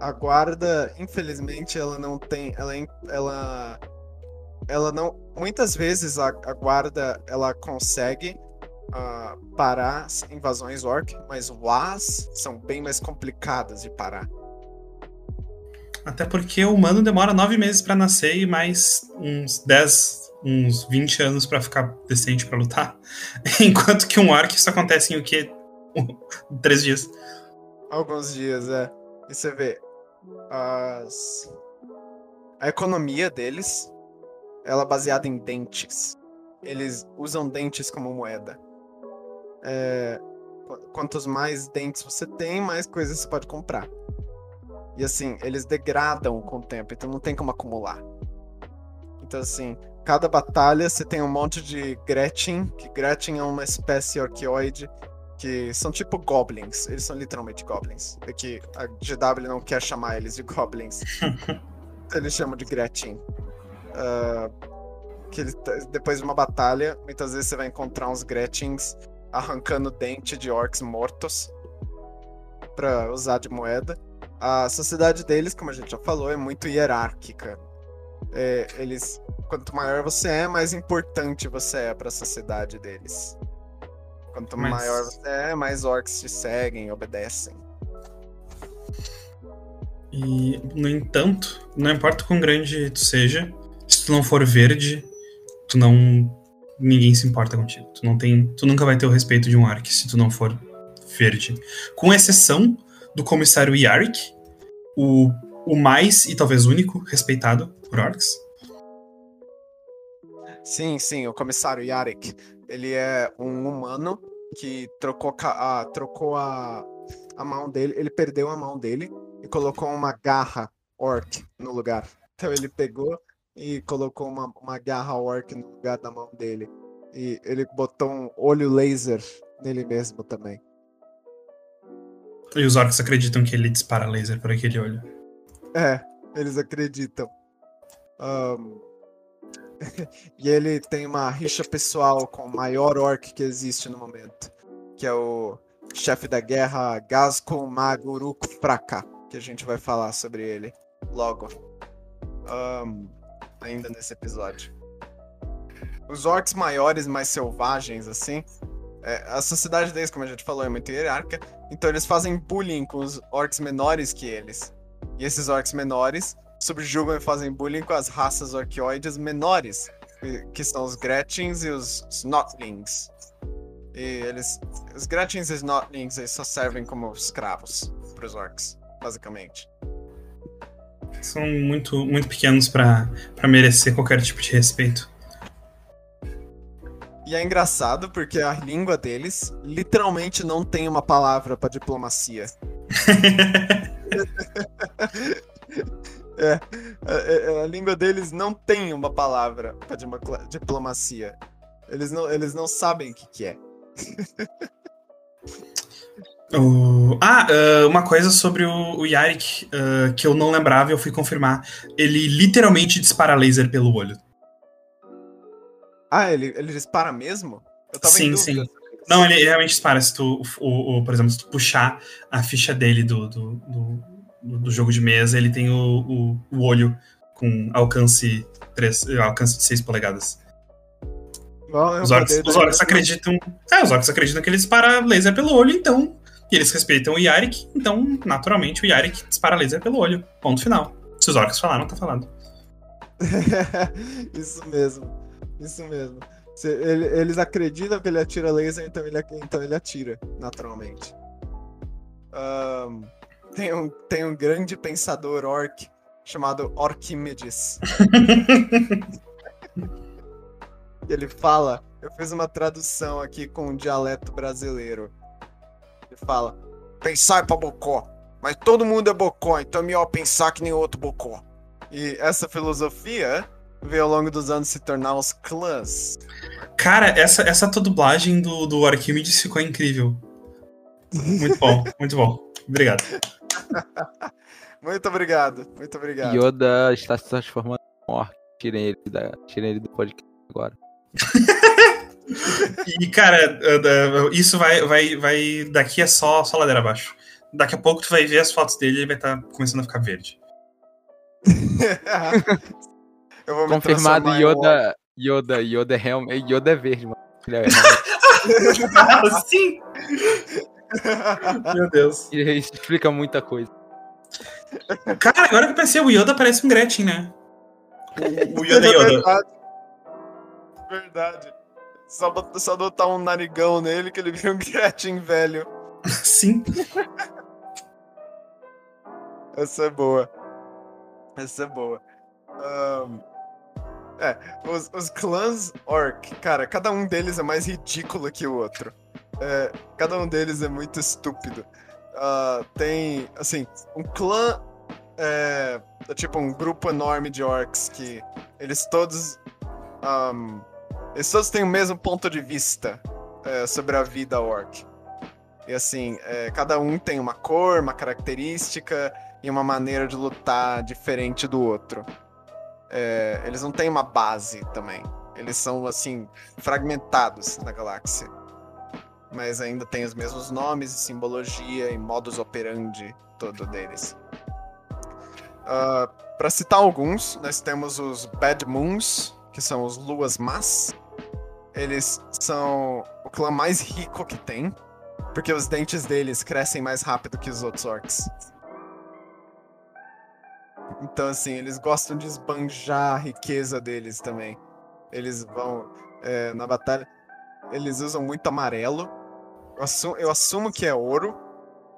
A guarda, infelizmente, ela não tem. Ela. Ela, ela não. Muitas vezes a, a guarda ela consegue uh, parar invasões orc, mas WAS são bem mais complicadas de parar. Até porque o humano demora nove meses para nascer e mais uns 10, uns 20 anos para ficar decente para lutar. Enquanto que um orc isso acontece em o quê? Três dias. Alguns dias, é. E você vê as... a economia deles, ela é baseada em dentes. Eles usam dentes como moeda. É... Quantos mais dentes você tem, mais coisas você pode comprar. E assim, eles degradam com o tempo, então não tem como acumular. Então assim, cada batalha você tem um monte de Gretchen, que Gretchen é uma espécie orquioide que são tipo goblins. Eles são literalmente goblins. É que a GW não quer chamar eles de goblins. eles chamam de Gretchen. Uh, que eles, depois de uma batalha, muitas vezes você vai encontrar uns Gretchens arrancando dente de orcs mortos para usar de moeda. A sociedade deles, como a gente já falou, é muito hierárquica. É, eles, quanto maior você é, mais importante você é para a sociedade deles. Quanto Mas... maior você é, mais orcs te seguem, obedecem. E, no entanto, não importa quão grande tu seja, se tu não for verde, tu não. Ninguém se importa contigo. Tu não tem. Tu nunca vai ter o respeito de um orc se tu não for verde. Com exceção do comissário Yarrick, o, o mais e talvez único respeitado por orcs. Sim, sim, o comissário Yarrick. Ele é um humano que trocou, a, trocou a, a mão dele. Ele perdeu a mão dele e colocou uma garra orc no lugar. Então ele pegou e colocou uma, uma garra orc no lugar da mão dele. E ele botou um olho laser nele mesmo também. E os orcs acreditam que ele dispara laser por aquele olho. É, eles acreditam. Um, e ele tem uma rixa pessoal com o maior orc que existe no momento, que é o chefe da guerra Gazkul Maguruk Fraka, que a gente vai falar sobre ele logo, um, ainda nesse episódio. Os orcs maiores, mais selvagens, assim, é, a sociedade deles, como a gente falou, é muito hierárquica, então eles fazem bullying com os orcs menores que eles. E esses orcs menores subjugam e fazem bullying com as raças orquioides menores, que são os Gretchins e os Snotlings. E eles. Os Gretchins e Snotlings eles só servem como escravos para os orcs, basicamente. São muito, muito pequenos para merecer qualquer tipo de respeito. E é engraçado porque a língua deles literalmente não tem uma palavra para diplomacia. é, a, a, a, língua deles não tem uma palavra para diplomacia. Eles não, eles não sabem o que, que é. Uh, ah, uh, uma coisa sobre o, o Yarik uh, que eu não lembrava e eu fui confirmar. Ele literalmente dispara laser pelo olho. Ah, ele, ele dispara mesmo? Eu tava sim, sim. Não, ele realmente dispara. Se tu, o, o, por exemplo, se tu puxar a ficha dele do, do, do, do jogo de mesa, ele tem o, o, o, olho com alcance, 3, alcance de 6 polegadas. Bom, os orcs, os orcs acreditam. É, os orcs acreditam que ele dispara laser pelo olho, então. E eles respeitam o Yarik, então, naturalmente, o Yarik dispara laser pelo olho. Ponto final. Se os orcs falaram, tá falado. Isso mesmo. Isso mesmo. Ele, eles acreditam que ele atira laser, então ele, então ele atira, naturalmente. Um, tem, um, tem um grande pensador orc chamado Orquimedes. ele fala, eu fiz uma tradução aqui com um dialeto brasileiro. Ele fala: pensar é pra bocó, mas todo mundo é bocó, então é melhor pensar que nem outro bocó. E essa filosofia veio ao longo dos anos se tornar os clãs. Cara, essa, essa tua dublagem do, do Arquimedes ficou incrível. Muito bom, muito bom. Obrigado. muito obrigado, muito obrigado. Yoda está se transformando em orc. Tirem ele, da, tirem ele do podcast agora. e, cara, isso vai, vai, vai. Daqui é só, só ladeira abaixo. Daqui a pouco tu vai ver as fotos dele e ele vai estar tá começando a ficar verde. Confirmado Yoda, Yoda, Yoda é realmente. Yoda é verde, mano. É Sim! Meu Deus. Isso explica muita coisa. Cara, agora que eu pensei, o Yoda parece um Gretchen, né? O, Yoda é Yoda. Verdade. Verdade. Só, só adotar um narigão nele que ele vira um Gretchen velho. Sim. Essa é boa. Essa é boa. Um, é, os, os clãs orc, cara, cada um deles é mais ridículo que o outro. É, cada um deles é muito estúpido. Uh, tem, assim, um clã é, é, tipo um grupo enorme de orcs que eles todos. Um, eles todos têm o mesmo ponto de vista é, sobre a vida orc. E assim, é, cada um tem uma cor, uma característica e uma maneira de lutar diferente do outro é, eles não têm uma base também. Eles são, assim, fragmentados na galáxia. Mas ainda tem os mesmos nomes, simbologia e modus operandi todo deles. Uh, ah, Para citar alguns, nós temos os Bad Moons, que são os Luas Más. Eles são o clã mais rico que tem, porque os dentes deles crescem mais rápido que os outros orcs. Então, assim, eles gostam de esbanjar a riqueza deles também. Eles vão é, na batalha. Eles usam muito amarelo. Eu assumo, eu assumo que é ouro,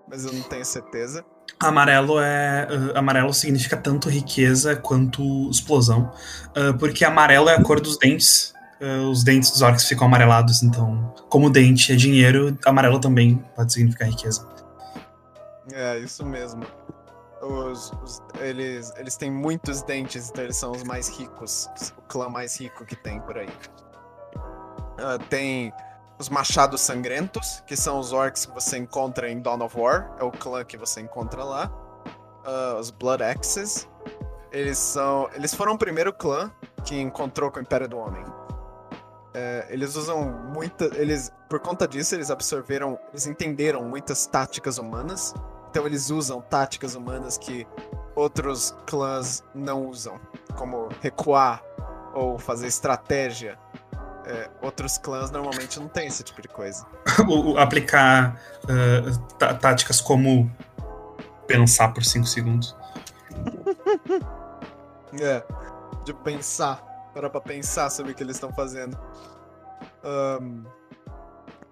mas eu não tenho certeza. Amarelo é. Uh, amarelo significa tanto riqueza quanto explosão. Uh, porque amarelo é a cor dos dentes. Uh, os dentes dos orcs ficam amarelados, então, como dente é dinheiro, amarelo também pode significar riqueza. É, isso mesmo. Os, os, eles, eles têm muitos dentes, então eles são os mais ricos. O clã mais rico que tem por aí. Uh, tem os Machados Sangrentos, que são os orcs que você encontra em Dawn of War, é o clã que você encontra lá. Uh, os Blood Axes, eles são. Eles foram o primeiro clã que encontrou com o Império do Homem. É, eles usam muita. Eles, por conta disso, eles absorveram. Eles entenderam muitas táticas humanas. Então eles usam táticas humanas que outros clãs não usam. Como recuar ou fazer estratégia. É, outros clãs normalmente não têm esse tipo de coisa. aplicar uh, táticas como pensar por 5 segundos. é, de pensar. Para pra pensar sobre o que eles estão fazendo. Um,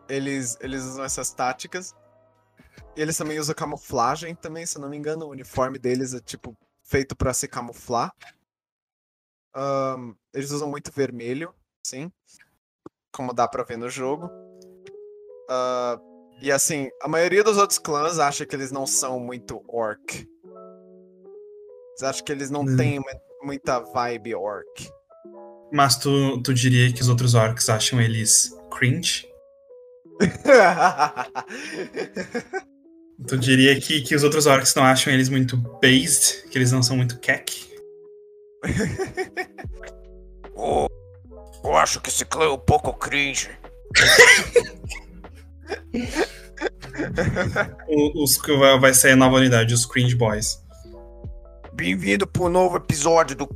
eles, eles usam essas táticas. E eles também usam camuflagem também, se eu não me engano. O uniforme deles é tipo feito para se camuflar. Um, eles usam muito vermelho, sim. Como dá pra ver no jogo. Uh, e assim, a maioria dos outros clãs acha que eles não são muito orc. Eles acham que eles não hum. têm muita vibe orc. Mas tu, tu diria que os outros orcs acham eles cringe? tu diria que, que os outros orcs não acham eles muito based? Que eles não são muito keck? oh, eu acho que esse clã é um pouco cringe. os que vai ser a nova unidade, os Cringe Boys. Bem-vindo pro novo episódio do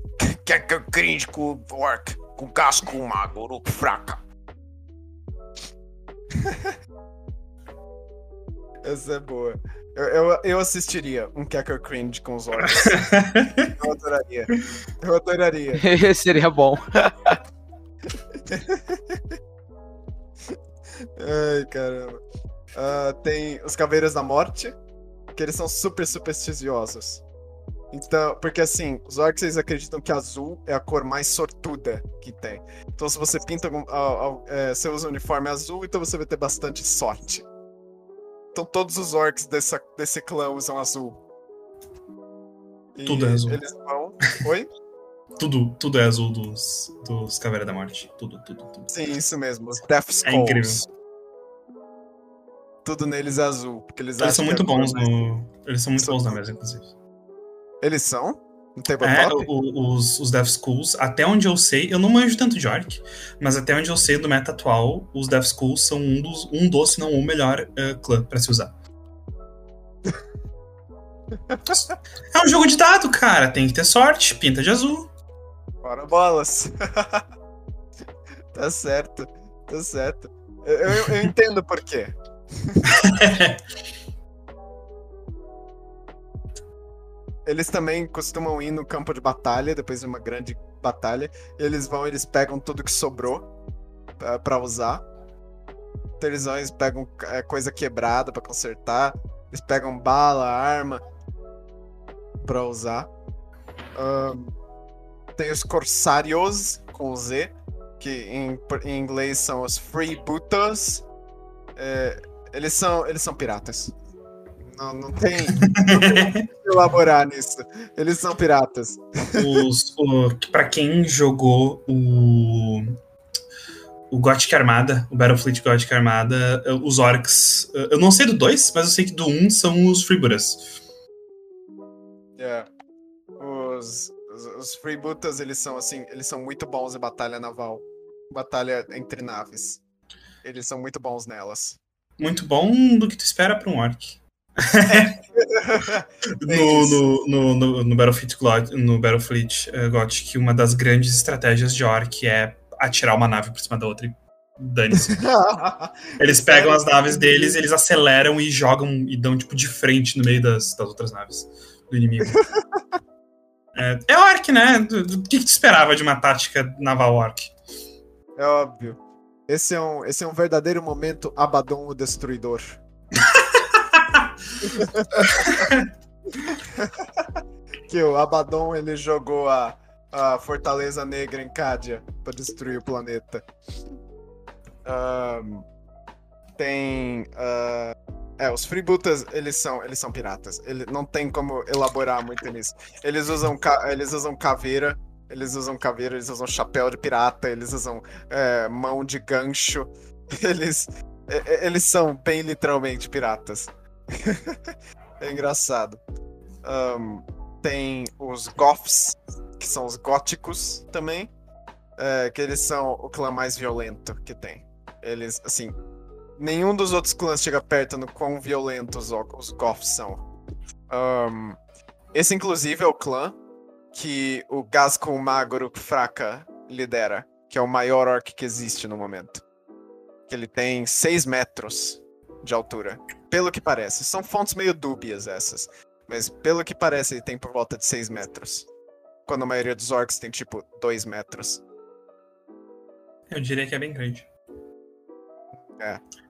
Kecker Cringe com o Orc, com casco mago, Uruk fraca. Essa é boa. Eu, eu, eu, assistiria um Kecker Cringe com os orcs. eu adoraria. Eu adoraria. Seria bom. Ai, caramba. Uh, tem os Caveiras da Morte, que eles são super supersticiosos. Então, porque assim, os orcs eles acreditam que azul é a cor mais sortuda que tem. Então, se você pinta algum, uh, é, você usa um uniforme azul, então você vai ter bastante sorte. Então, todos os orcs dessa, desse clã usam azul. E tudo é azul. Eles vão. Oi? tudo, tudo é azul dos, dos Caveira da Morte. Tudo, tudo, tudo. Sim, isso mesmo. Os Death Skulls. É incrível tudo neles é azul. Porque eles, eles são muito bons no. Eles são muito bons na mesa, inclusive. Eles são? No tabletop? É, o, os, os Death Schools, até onde eu sei, eu não manjo tanto de Orc, mas até onde eu sei do meta atual, os Death Schools são um dos, um dos se não o melhor uh, clã pra se usar. é um jogo de dado, cara. Tem que ter sorte. Pinta de azul. Bora bolas. tá certo. Tá certo. Eu, eu, eu entendo por quê. eles também costumam ir no campo de batalha, depois de uma grande batalha. eles vão, eles pegam tudo que sobrou para usar. Então eles vão, eles pegam é, coisa quebrada para consertar. Eles pegam bala, arma para usar. Um, tem os Corsários com Z, que em, em inglês são os Freebooters. É, eles são, eles são piratas. Não, não tem, tem elaborar nisso. Eles são piratas. Os, o, pra quem jogou o o Gothic Armada, o Battlefleet Gothic Armada, os orcs. Eu não sei do 2, mas eu sei que do 1 um são os freebooters. É. Os, os, os eles são assim, eles são muito bons em batalha naval. Batalha entre naves. Eles são muito bons nelas muito bom do que tu espera para um orc. No, no, no, no, no, Battlefleet, no Battlefleet uh, Gothic, uma das grandes estratégias de orc é atirar uma nave por cima da outra e dane-se. eles pegam as naves deles, eles aceleram e jogam e dão tipo de frente no meio das, das outras naves do inimigo. é, é orc, né? O que, que tu esperava de uma tática naval orc? É óbvio. Esse é um, esse é um verdadeiro momento Abaddon o Destruidor. Que o Abaddon ele jogou a, a Fortaleza Negra em Cádia para destruir o planeta. Um, tem. Uh, é, os freebooters, eles são, eles são piratas. Ele, não tem como elaborar muito nisso. Eles usam, eles usam caveira eles usam caveira, eles usam chapéu de pirata, eles usam é, mão de gancho, Eles, e- e- eles são bem literalmente piratas. é engraçado. Ahn, tem os Goths, que são os góticos também. é, que eles são o clã mais violento que tem. Eles, assim, nenhum dos outros clãs chega perto no quão violentos os Goths são. Ahn, esse, inclusive, é o clã que o Gascon Magoruk Fraca lidera, que é o maior orc que existe no momento. Que ele tem 6 metros de altura. Pelo que parece. São fontes meio dúbias essas. Mas pelo que parece, ele tem por volta de 6 metros. Quando a maioria dos orcs tem tipo 2 metros. Eu diria que é bem grande.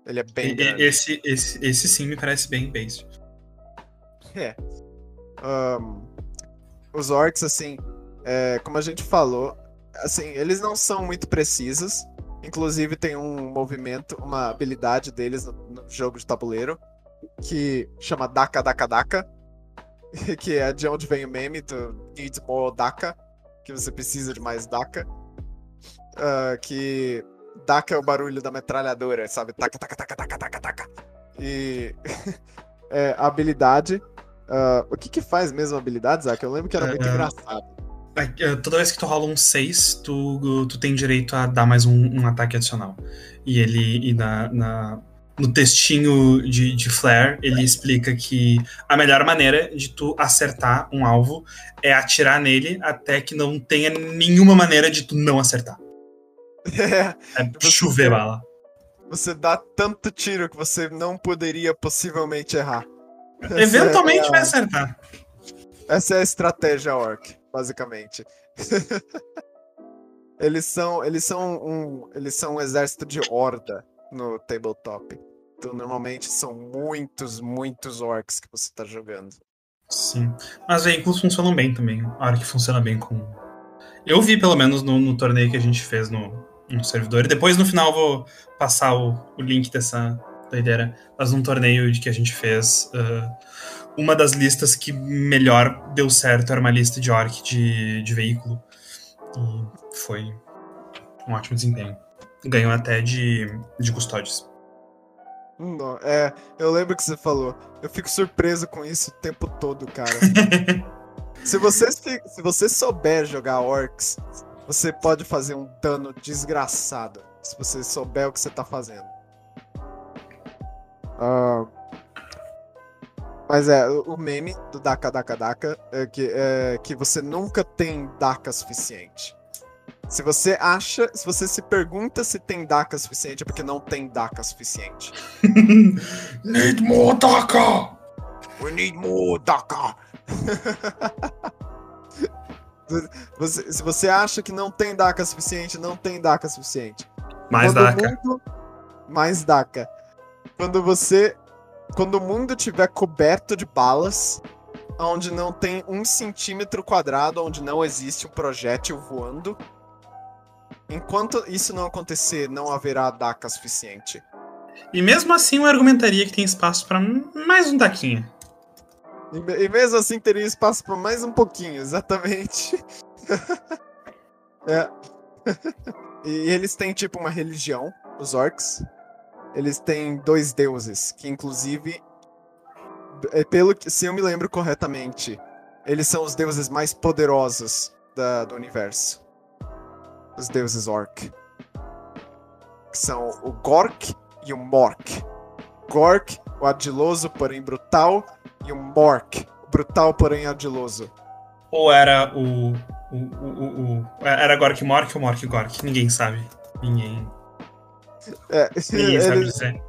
Ele é bem E- grande. esse, esse, esse sim me parece bem base. É. Ahn, os orcs, assim, é, como a gente falou, assim, eles não são muito precisos. Inclusive, tem um movimento, uma habilidade deles no, no jogo de tabuleiro que chama Daka Daka Daka, que é de onde vem o meme do Need More Daka, que você precisa de mais Daka. Ah, que Daka é o barulho da metralhadora, sabe? Taca, taca, taca, taca, taca, taca. E é, habilidade. ah, o que que faz mesmo habilidade, Zack? Eu lembro que era muito Ah, engraçado. É, Toda vez que tu rola um 6, tu, tu tem direito a dar mais um, um ataque adicional. E ele. E na, na- no textinho de, de Flare, ele explica que a melhor maneira de tu acertar um alvo é atirar nele até que não tenha nenhuma maneira de tu não acertar. É, É Você- chover bala. você dá tanto tiro que você não poderia possivelmente errar. Essa Eventualmente é a- vai acertar. Essa é a estratégia orc, basicamente. eles são, eles são um, eles são um exército de horda no tabletop. Então, normalmente são muitos, muitos orcs que você tá jogando. Sim. Mas veículos funcionam bem também. A hora que funciona bem com. Eu vi, pelo menos, no, no torneio que a gente fez no, no servidor. E depois, no final, vou passar o, o link dessa doideira. Mas num torneio de que a gente fez. ah, uma das listas que melhor deu certo era uma lista de orc de, de veículo. E foi um ótimo desempenho. Ganhou até de, de custódios. Não, é, eu lembro que você falou. Eu fico surpreso com isso o tempo todo, cara. se, você, se você souber jogar orcs, você pode fazer um dano desgraçado. Se você souber o que você tá fazendo. Ah, mas é, o o meme do Daka Daka Daka é que, é que você nunca tem Daka suficiente. Se você acha, se você se pergunta se tem DACA suficiente, é porque não tem DACA suficiente. Need more Daka! We need more Daka. Você- se você acha que não tem DACA suficiente, não tem DACA suficiente. Mais Quando o Daka. mundo- mais DACA. Quando você. Quando o mundo tiver coberto de balas, onde não tem um centímetro quadrado, onde não existe um projétil voando. Enquanto isso não acontecer, não haverá DACA suficiente. E mesmo assim, eu argumentaria que tem espaço pra mais um Daquinha. E, e mesmo assim teria espaço para mais um pouquinho, exatamente. é. e eles têm tipo uma religião, os orcs. Eles têm dois deuses, que inclusive, é, pelo que, se eu me lembro corretamente, eles são os deuses mais poderosos da- do universo. Os deuses orc. Que são o Gork e o Mork. Gork, o ardiloso, porém brutal, e o Mork, o brutal, porém ardiloso. Ou era o. o, o, o, era Gork Mork ou Mork Gork? Ninguém sabe. Ninguém, É, ninguém sabe eles, dizer.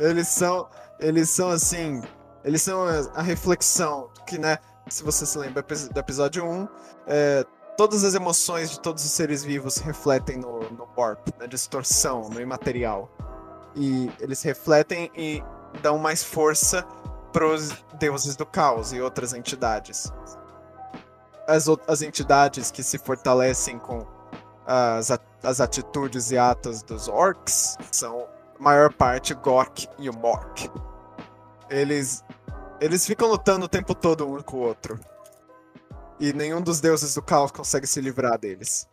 eles são, eles são assim, eles são a, reflexão que, né, se você se lembra do episódio 1, é, todas as emoções de todos os seres vivos refletem no, no warp, na distorção, no imaterial. E eles refletem e dão mais força pros deuses do caos e outras entidades. As, as entidades que se fortalecem com as, as atitudes e atos dos orcs são a maior parte Gork e o Mork. Eles eles ficam lutando o tempo todo um com o outro. E nenhum dos deuses do caos consegue se livrar deles.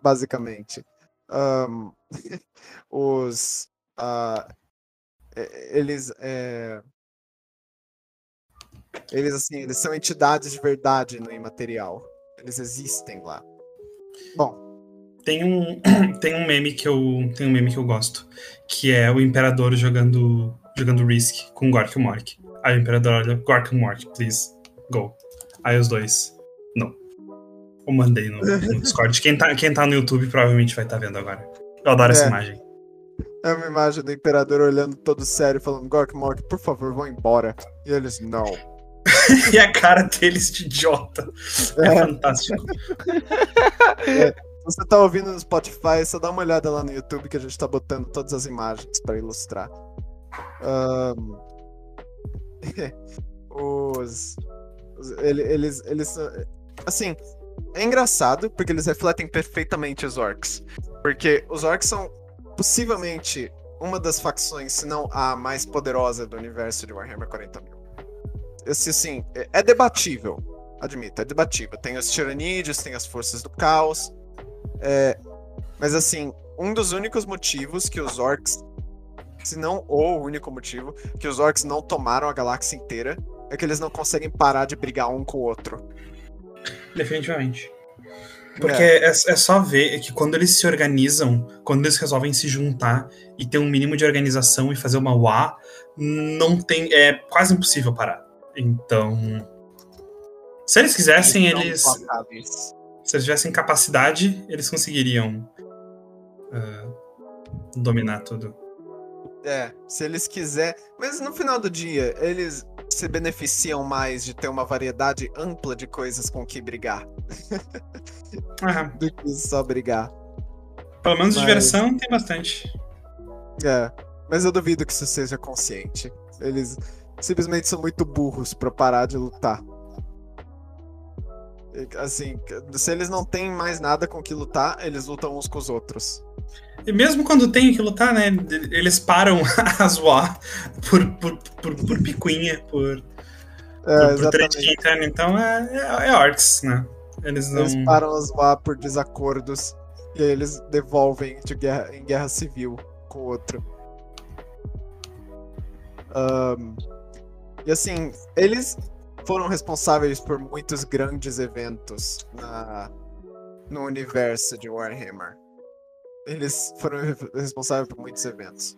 Basicamente. Ahn, os. é- eles. é, eles, assim, eles são entidades de verdade no imaterial. Eles existem lá. Bom, Tem um, tem um meme que eu tem um meme que eu gosto, que é o imperador jogando jogando Risk com Gork Mork. Aí o imperador olha, Gork Mork, please, go. Aí os dois, não. Eu mandei no, no Discord. Quem tá, quem tá no YouTube provavelmente vai estar vendo agora. Eu adoro essa É. imagem. é uma imagem do imperador olhando todo sério, falando: Gork Mork, por favor, vão embora. E eles, não. E a cara deles de idiota. É, É. fantástico. Se você tá ouvindo no Spotify, só dá uma olhada lá no YouTube que a gente tá botando todas as imagens pra ilustrar. Ahn, os. Eles, eles. são- Assim, é engraçado porque eles refletem perfeitamente os orcs. Porque os orcs são possivelmente uma das facções, se não a mais poderosa do universo de Warhammer 40 mil. Esse, assim, é debatível. Admito, é debatível. Tem os tiranídeos, tem as forças do caos. É, mas assim, um dos únicos motivos que os orcs, se não o único motivo, que os orcs não tomaram a galáxia inteira, é que eles não conseguem parar de brigar um com o outro. Definitivamente. Porque é. é só ver que quando eles se organizam, quando eles resolvem se juntar e ter um mínimo de organização e fazer uma UA, não tem. É quase impossível parar. Então. Se eles quisessem, eles. implacáveis. Se eles tivessem capacidade, eles conseguiriam ah, dominar tudo. É, se eles quiserem. Mas no final do dia, eles se beneficiam mais de ter uma variedade ampla de coisas com que brigar Aham. do que só brigar. Pelo menos Mas- diversão tem bastante. É, mas eu duvido que isso seja consciente. Eles simplesmente são muito burros pra parar de lutar. Assim, se eles não têm mais nada com que lutar, eles lutam uns com os outros. E mesmo quando tem que lutar, né? Eles param a zoar por, por, por, por picuinha, por, É, por. Então é, é, é orcs, né? Eles não. Eles param a zoar por desacordos e aí eles devolvem de guerra, em guerra civil com o outro. Ahn, e assim, eles foram responsáveis por muitos grandes eventos na, no universo de Warhammer. Eles foram re- responsáveis por muitos eventos.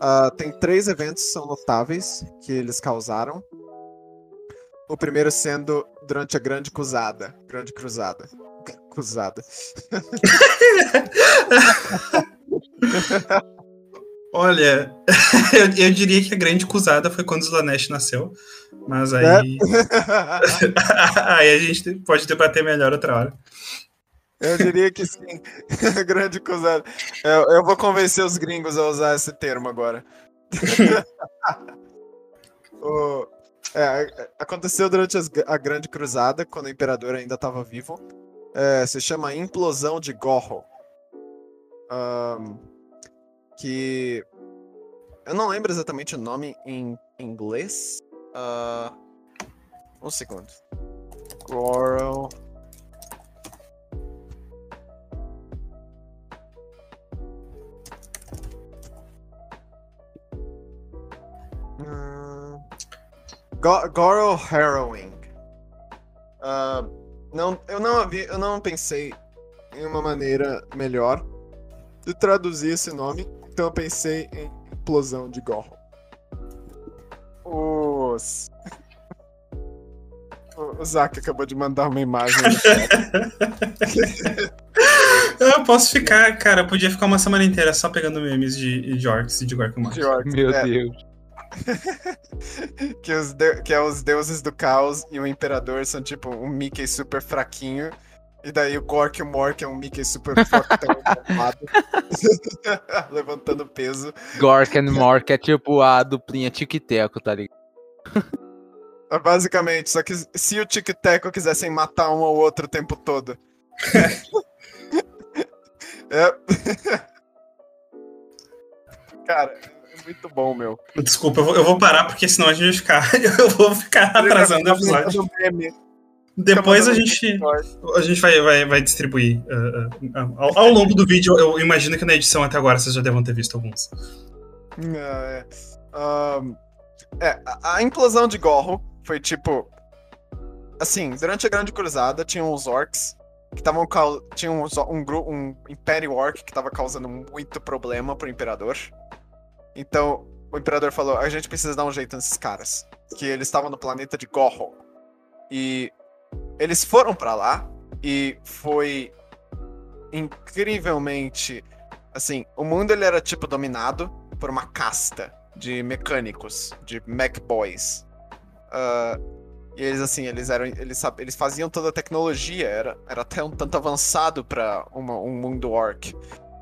Ah, tem três eventos que são notáveis que eles causaram. O primeiro sendo durante a Grande Cruzada. Grande Cruzada. Cruzada. Olha, eu, eu diria que a grande cruzada foi quando o Slanesh nasceu. Mas aí. aí a gente pode debater melhor outra hora. Eu diria que sim. Grande Cruzada. Eu, eu vou convencer os gringos a usar esse termo agora. O- é, aconteceu durante as- a Grande Cruzada, quando o Imperador ainda estava vivo. É, se chama Implosão de Gorro. Ahn, que. Eu não lembro exatamente o nome em inglês. Ah, um segundo. Gorro. Go- Goro Harrowing. Ah, não, eu não havia, eu não pensei em uma maneira melhor de traduzir esse nome, então eu pensei em implosão de Goro. Os O Zack acabou de mandar uma imagem. Eu posso ficar, cara, eu podia ficar uma semana inteira só pegando memes de, de orcs e de orcs. Meu É, Deus. Que, os de- que é os deuses do caos e o imperador são tipo um Mickey super fraquinho. E daí o Gork e o Mork é um Mickey super fortão levantando peso. Gork and Mork é tipo a duplinha tic-teco, tá ligado? É Basicamente, só que se o Tic Teco quisessem matar um ao outro o tempo todo. é. Cara, muito bom, meu. Desculpa, eu vou, eu vou parar porque senão a gente vai ficar. Eu vou ficar atrasando o episódio. Depois a gente, a gente vai, vai, vai distribuir. uh, uh, ao, ao longo do vídeo, eu imagino que na edição até agora vocês já devem ter visto alguns. Não, é. É, a, a implosão de Gorro foi tipo. Assim, durante a Grande Cruzada tinham os orcs que estavam. Tinha um, um, um Império Orc que tava causando muito problema pro Imperador. Então, o Imperador falou: a gente precisa dar um jeito nesses caras. Que eles estavam no planeta de Gorro. E eles foram pra lá e foi incrivelmente. Assim, o mundo ele era tipo dominado por uma casta de mecânicos, de mech boys. Ah, e eles assim, eles eram, eles, eles faziam toda a tecnologia, era, era até um tanto avançado para um mundo orc.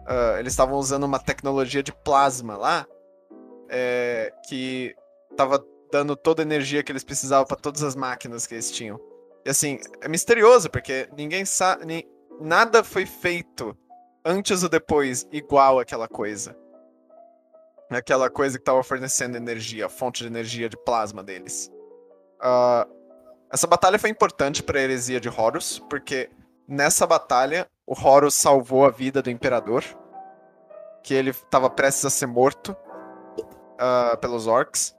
Ah, eles estavam usando uma tecnologia de plasma lá, é, que tava dando toda a energia que eles precisavam para todas as máquinas que eles tinham. E assim, é misterioso porque ninguém sabe, nada foi feito antes ou depois igual aquela coisa aquela coisa que estava fornecendo energia, a fonte de energia de plasma deles. Ah, essa batalha foi importante para a heresia de Horus, porque nessa batalha o Horus salvou a vida do imperador, que ele estava prestes a ser morto ah, pelos orcs.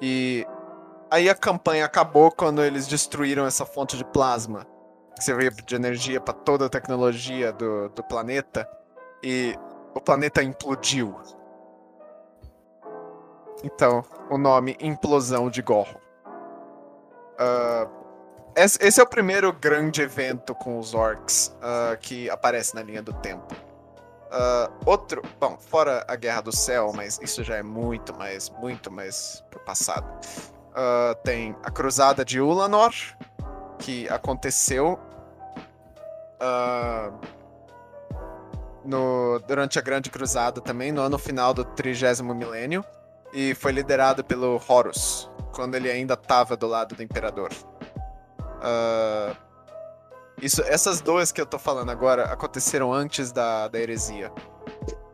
E aí a campanha acabou quando eles destruíram essa fonte de plasma, que servia de energia para toda a tecnologia do, do planeta, e o planeta implodiu. Então, o nome Implosão de Gorro. Ah, esse, é o primeiro grande evento com os orcs ah, que aparece na linha do tempo. Ah, outro, bom, fora a Guerra do Céu, mas isso já é muito mais, muito mais pro passado. Ah, tem a Cruzada de Ulanor, que aconteceu ah, no, durante a Grande Cruzada também, no ano final do trigésimo milênio e foi liderado pelo Horus, quando ele ainda estava do lado do Imperador. Ah, isso, essas duas que eu tô falando agora aconteceram antes da, da heresia.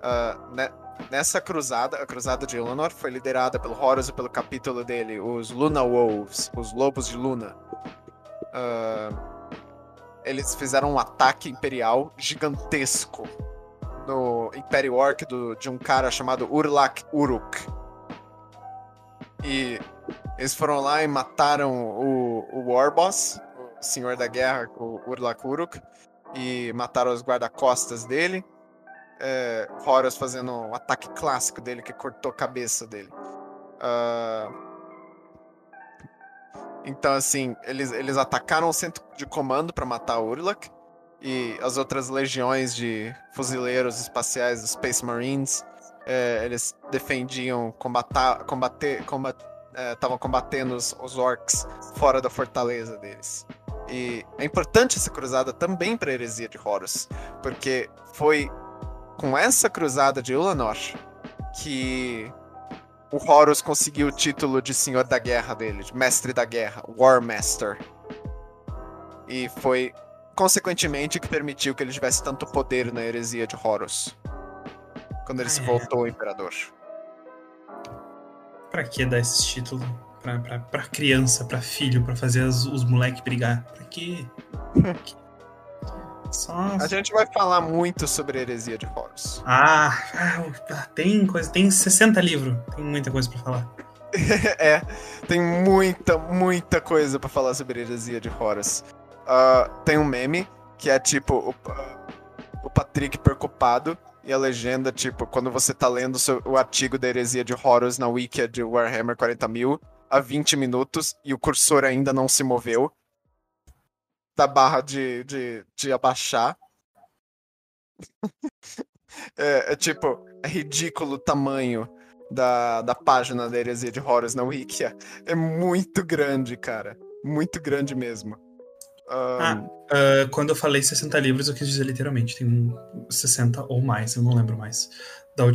Ah, ne- nessa cruzada, a cruzada de Illanor foi liderada pelo Horus e pelo capítulo dele, os Luna Wolves, os Lobos de Luna. Ah, eles fizeram um ataque imperial gigantesco no Império Orc do- de um cara chamado Urlak Uruk. E eles foram lá e mataram o, o Warboss, Senhor da Guerra, o Urlak Uruk, e mataram os guarda-costas dele. É, Horus fazendo um ataque clássico dele que cortou a cabeça dele. Ah, então, assim, eles, eles atacaram o centro de comando para matar o Urlak. E as outras legiões de fuzileiros espaciais, os Space Marines, é, eles defendiam, combatar, combater, combat, estavam combatendo os, os orcs fora da fortaleza deles. E é importante essa cruzada também para a heresia de Horus, porque foi com essa cruzada de Ulanor que o Horus conseguiu o título de Senhor da Guerra dele, de Mestre da Guerra, War Master. E foi consequentemente que permitiu que ele tivesse tanto poder na heresia de Horus. Quando ele se voltou ao imperador. Pra que dar esse título? Pra, pra, pra criança, pra filho, pra fazer as- os moleques brigar? Pra quê? Pra quê? Só. A gente vai falar muito sobre a heresia de Horus. Ah, ah, tem coisa. Tem 60 livros. Tem muita coisa pra falar. é, tem muita, muita coisa pra falar sobre a heresia de Horus. Ah, tem um meme que é tipo o, o Patrick preocupado e a legenda, tipo, quando você tá lendo o artigo da heresia de Horus na wiki de Warhammer 40.000 há 20 minutos e o cursor ainda não se moveu da barra de, de, de abaixar. é, é tipo, é ridículo o tamanho da, da página da heresia de Horus na Wikia. É muito grande, cara. Muito grande mesmo. Ahn, Ah, quando eu falei 60 livros, eu quis dizer literalmente. Tem um 60 ou mais, eu não lembro mais.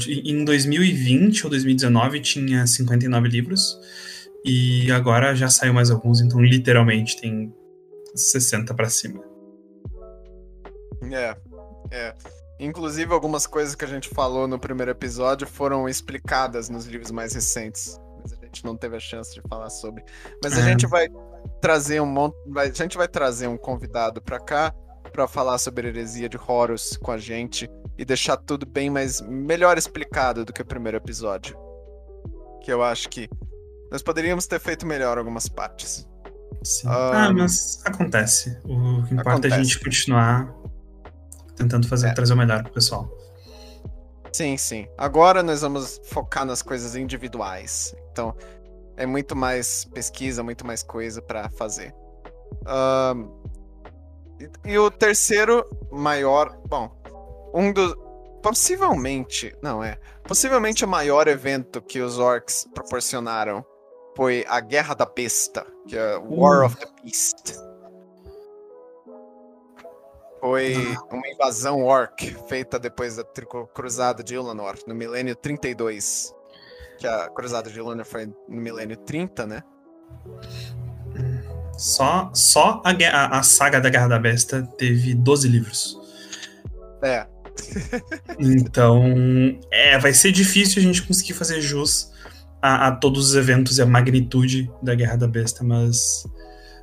Em 2020 ou 2019 tinha 59 livros. E agora já saiu mais alguns, então literalmente tem 60 pra cima. É, é. Inclusive, algumas coisas que a gente falou no primeiro episódio foram explicadas nos livros mais recentes. Mas a gente não teve a chance de falar sobre. Mas a É. gente vai trazer um monte. a gente vai trazer um convidado pra cá pra falar sobre a heresia de Horus com a gente e deixar tudo bem mais melhor explicado do que o primeiro episódio. Que eu acho que nós poderíamos ter feito melhor algumas partes. Sim. Ah, Ah, mas acontece. O que importa é a acontece. gente continuar tentando fazer, É. trazer o melhor pro pessoal. Sim, sim. Agora nós vamos focar nas coisas individuais. Então, é muito mais pesquisa, muito mais coisa pra fazer. Ahn, e, e o terceiro maior. Bom, um dos. Possivelmente. Não, é. Possivelmente o maior evento que os orcs proporcionaram foi a Guerra da Besta, que é War of the Beast. Foi uma invasão orc feita depois da Cruzada de Illanor, no milênio 32. Que a Cruzada de Illanor foi no milênio 30, né? Só, só a, a- a saga da Guerra da Besta teve 12 livros. É, Então, é, vai ser difícil a gente conseguir fazer jus a, a todos os eventos e a magnitude da Guerra da Besta, mas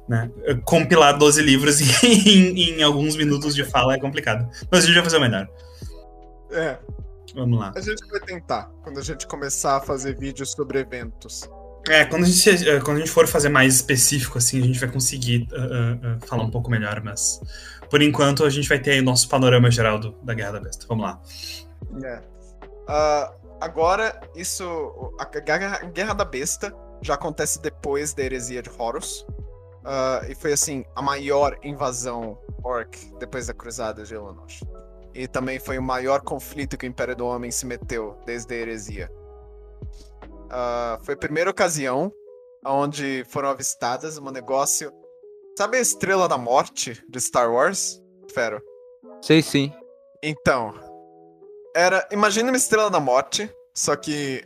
né, compilar 12 livros em, em alguns minutos de fala é complicado. Mas a gente vai fazer o melhor. é. Vamos lá. A gente vai tentar, quando a gente começar a fazer vídeos sobre eventos. É, quando a gente, eh, quando a gente for fazer mais específico, assim, a gente vai conseguir ah, ah, falar um pouco melhor, mas por enquanto a gente vai ter aí o nosso panorama geral do- da Guerra da Besta. Vamos lá. É. Ah, agora, isso. A Guerra, Guerra da Besta já acontece depois da heresia de Horus. Ah, e foi assim, a maior invasão orc depois da Cruzada de Eleanor. E também foi o maior conflito que o Império do Homem se meteu desde a heresia. Ah, foi a primeira ocasião onde foram avistadas um negócio. Sabe a Estrela da Morte de Star Wars? Fero. Sei sim. Então, era. Imagina uma estrela da morte, só que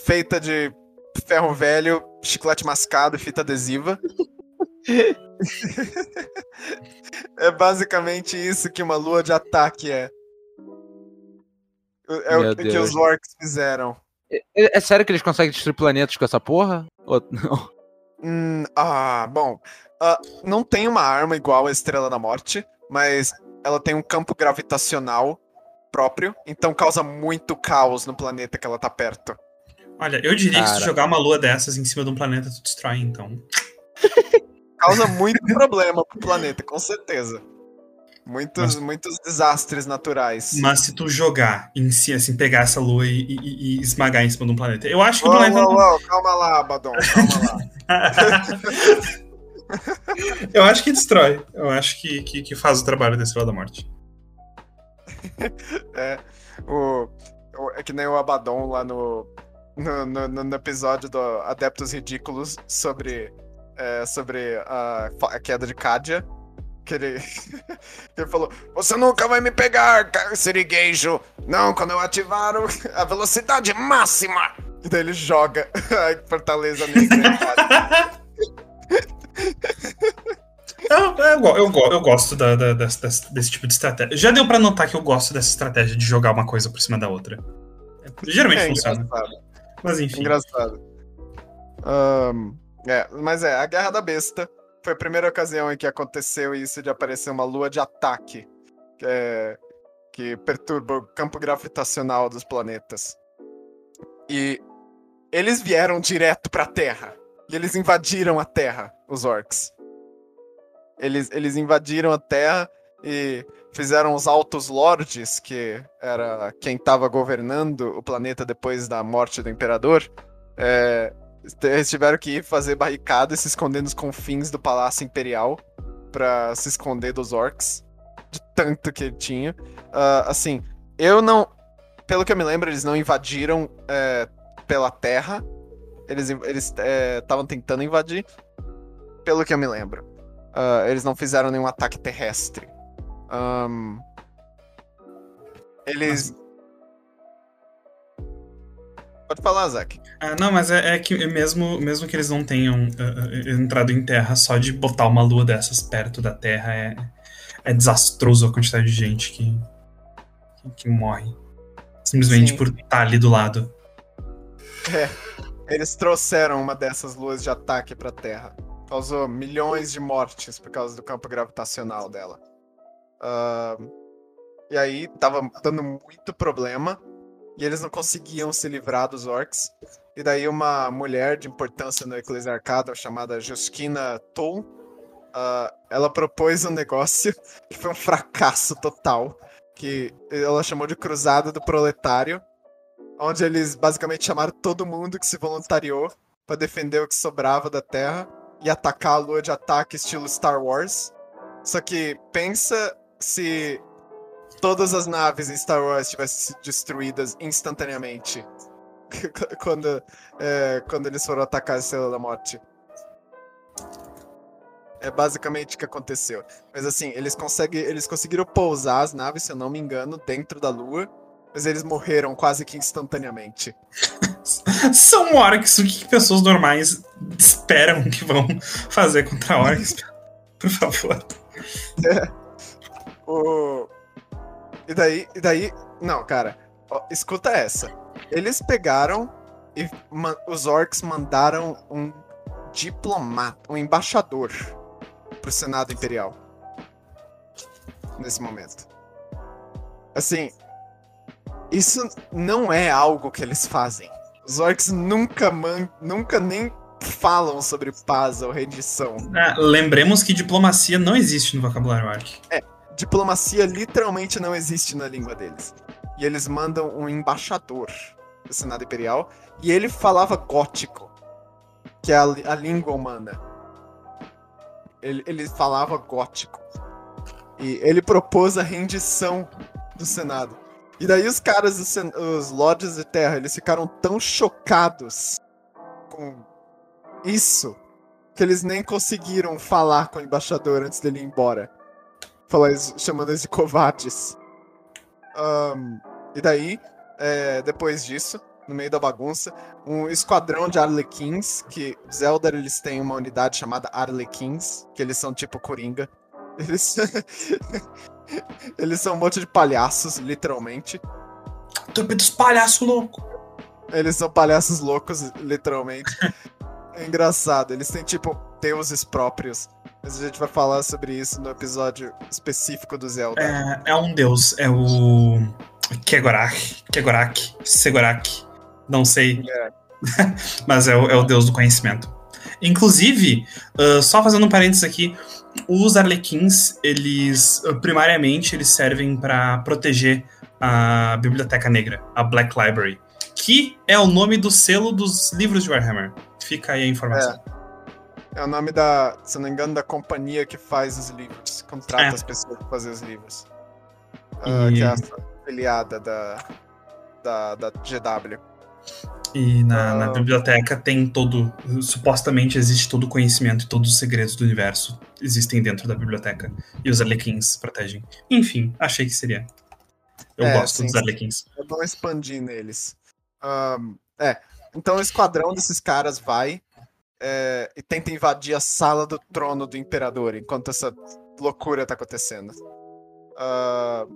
feita de ferro velho, chiclete mascado e fita adesiva. é basicamente isso que uma lua de ataque é. É Meu o que Deus. os orcs fizeram. É, é sério que eles conseguem destruir planetas com essa porra? Ou não? Hum, ah, bom. ah, não tem uma arma igual a Estrela da Morte, mas ela tem um campo gravitacional próprio, então causa muito caos no planeta que ela tá perto. Olha, eu diria que se tu Cara. jogar uma lua dessas em cima de um planeta, tu destrói, então. Causa muito problema pro planeta, com certeza. Muitos, muitos desastres naturais. Mas se tu jogar em si, assim, pegar essa lua e, e- e esmagar em cima de um planeta. Eu acho que o Uou, planeta. uou, uou, calma lá, Abaddon, calma lá. eu acho que destrói. Eu acho que, que, que faz o trabalho da Estrela da Morte. É, o, o- é que nem o Abaddon lá no, no, no- no episódio do Adeptos Ridículos sobre, é, sobre a, a queda de Cádia. Que ele, que ele falou: Você nunca vai me pegar, Sirigueijo! Não, quando eu ativar a velocidade máxima! E daí ele joga a Fortaleza Negra. Eu, eu, eu, eu gosto da- da- desse, desse- tipo de estratégia. Já deu pra notar que eu gosto dessa estratégia de jogar uma coisa por cima da outra. Geralmente É funciona. engraçado. Mas enfim. Engraçado. Ahn, é, mas é, a Guerra da Besta foi a primeira ocasião em que aconteceu isso de aparecer uma lua de ataque que, é- que perturba o campo gravitacional dos planetas. E eles vieram direto pra Terra. E eles invadiram a Terra, os orcs. Eles, eles invadiram a Terra e fizeram os Altos Lordes, que era quem estava governando o planeta depois da morte do Imperador. É, eles tiveram que ir fazer barricada e se esconder nos confins do Palácio Imperial pra se esconder dos orcs. De tanto que ele tinha. Ah, assim, eu não. Pelo que eu me lembro, eles não invadiram é, pela terra. Eles estavam tentando invadir. Pelo que eu me lembro. Ah, eles não fizeram nenhum ataque terrestre. Ahn, eles. Pode falar, Zack. Ah, não, mas é, é que mesmo, mesmo que eles não tenham ah, entrado em terra, só de botar uma lua dessas perto da Terra é, é desastroso a quantidade de gente que, que, que morre. Simplesmente Sim. por estar ali do lado. Eles trouxeram uma dessas luas de ataque pra Terra. Causou milhões de mortes por causa do campo gravitacional dela. Ah, e aí tava dando muito problema. E eles não conseguiam se livrar dos orcs. E daí uma mulher de importância no eclesiarcado chamada Justina Toll, ah, ela propôs um negócio que foi um fracasso total, que ela chamou de Cruzada do Proletário, onde eles basicamente chamaram todo mundo que se voluntariou para defender o que sobrava da Terra e atacar a lua de ataque estilo Star Wars. Só que pensa se todas as naves em Star Wars tivessem sido destruídas instantaneamente quando, é, quando eles foram atacar a Estrela da Morte. É basicamente o que aconteceu. Mas assim, eles, conseguem, eles conseguiram pousar as naves, se eu não me engano, dentro da Lua. Mas eles morreram quase que instantaneamente. São orcs, o que pessoas normais esperam que vão fazer contra orcs? Por favor. É. O... E daí, e daí. Não, cara. ó, escuta essa. Eles pegaram e os orcs mandaram um diplomata, um embaixador pro Senado Imperial. Nesse momento. Assim, isso não é algo que eles fazem. Os orcs nunca man, nunca nem falam sobre paz ou rendição. Ah, lembremos que diplomacia não existe no vocabulário orc. Diplomacia literalmente não existe na língua deles. E eles mandam um embaixador do Senado Imperial e ele falava gótico, que é a, a língua humana. Ele, ele falava gótico. E ele propôs a rendição do Senado. E daí os caras, os, os Lords de Terra, eles ficaram tão chocados com isso que eles nem conseguiram falar com o embaixador antes dele ir embora falar chamando eles de covardes. Ahn, e daí, é, depois disso, no meio da bagunça, um esquadrão de Arlequins, que Zelda eles têm uma unidade chamada Arlequins, que eles são tipo Coringa. Eles, eles são um monte de palhaços, literalmente. Trupe dos palhaços louco. Eles são palhaços loucos, literalmente. É engraçado, eles têm tipo deuses próprios. Mas a gente vai falar sobre isso no episódio específico do Zelda. É, é um deus, é o Kegorak, Kegorak, Segorak, não sei, É. mas é o, é o deus do conhecimento. Inclusive, ah, só fazendo um parênteses aqui, os arlequins, eles ah, primariamente eles servem para proteger a Biblioteca Negra, a Black Library, que é o nome do selo dos livros de Warhammer. Fica aí a informação. É o nome da, se não me engano, da companhia que faz os livros. Contrata É. as pessoas pra fazer os livros. Ah, E- que é essa afiliada da, da, da GW. E na, na Ah. biblioteca tem todo. Supostamente existe todo o conhecimento e todos os segredos do universo existem dentro da biblioteca. E os Arlequins protegem. Enfim, achei que seria. Eu É, gosto sim, dos. Arlequins. É bom expandir neles. Ahn, é, então o esquadrão desses caras vai é, e tenta invadir a sala do trono do imperador enquanto essa loucura tá acontecendo. Ah,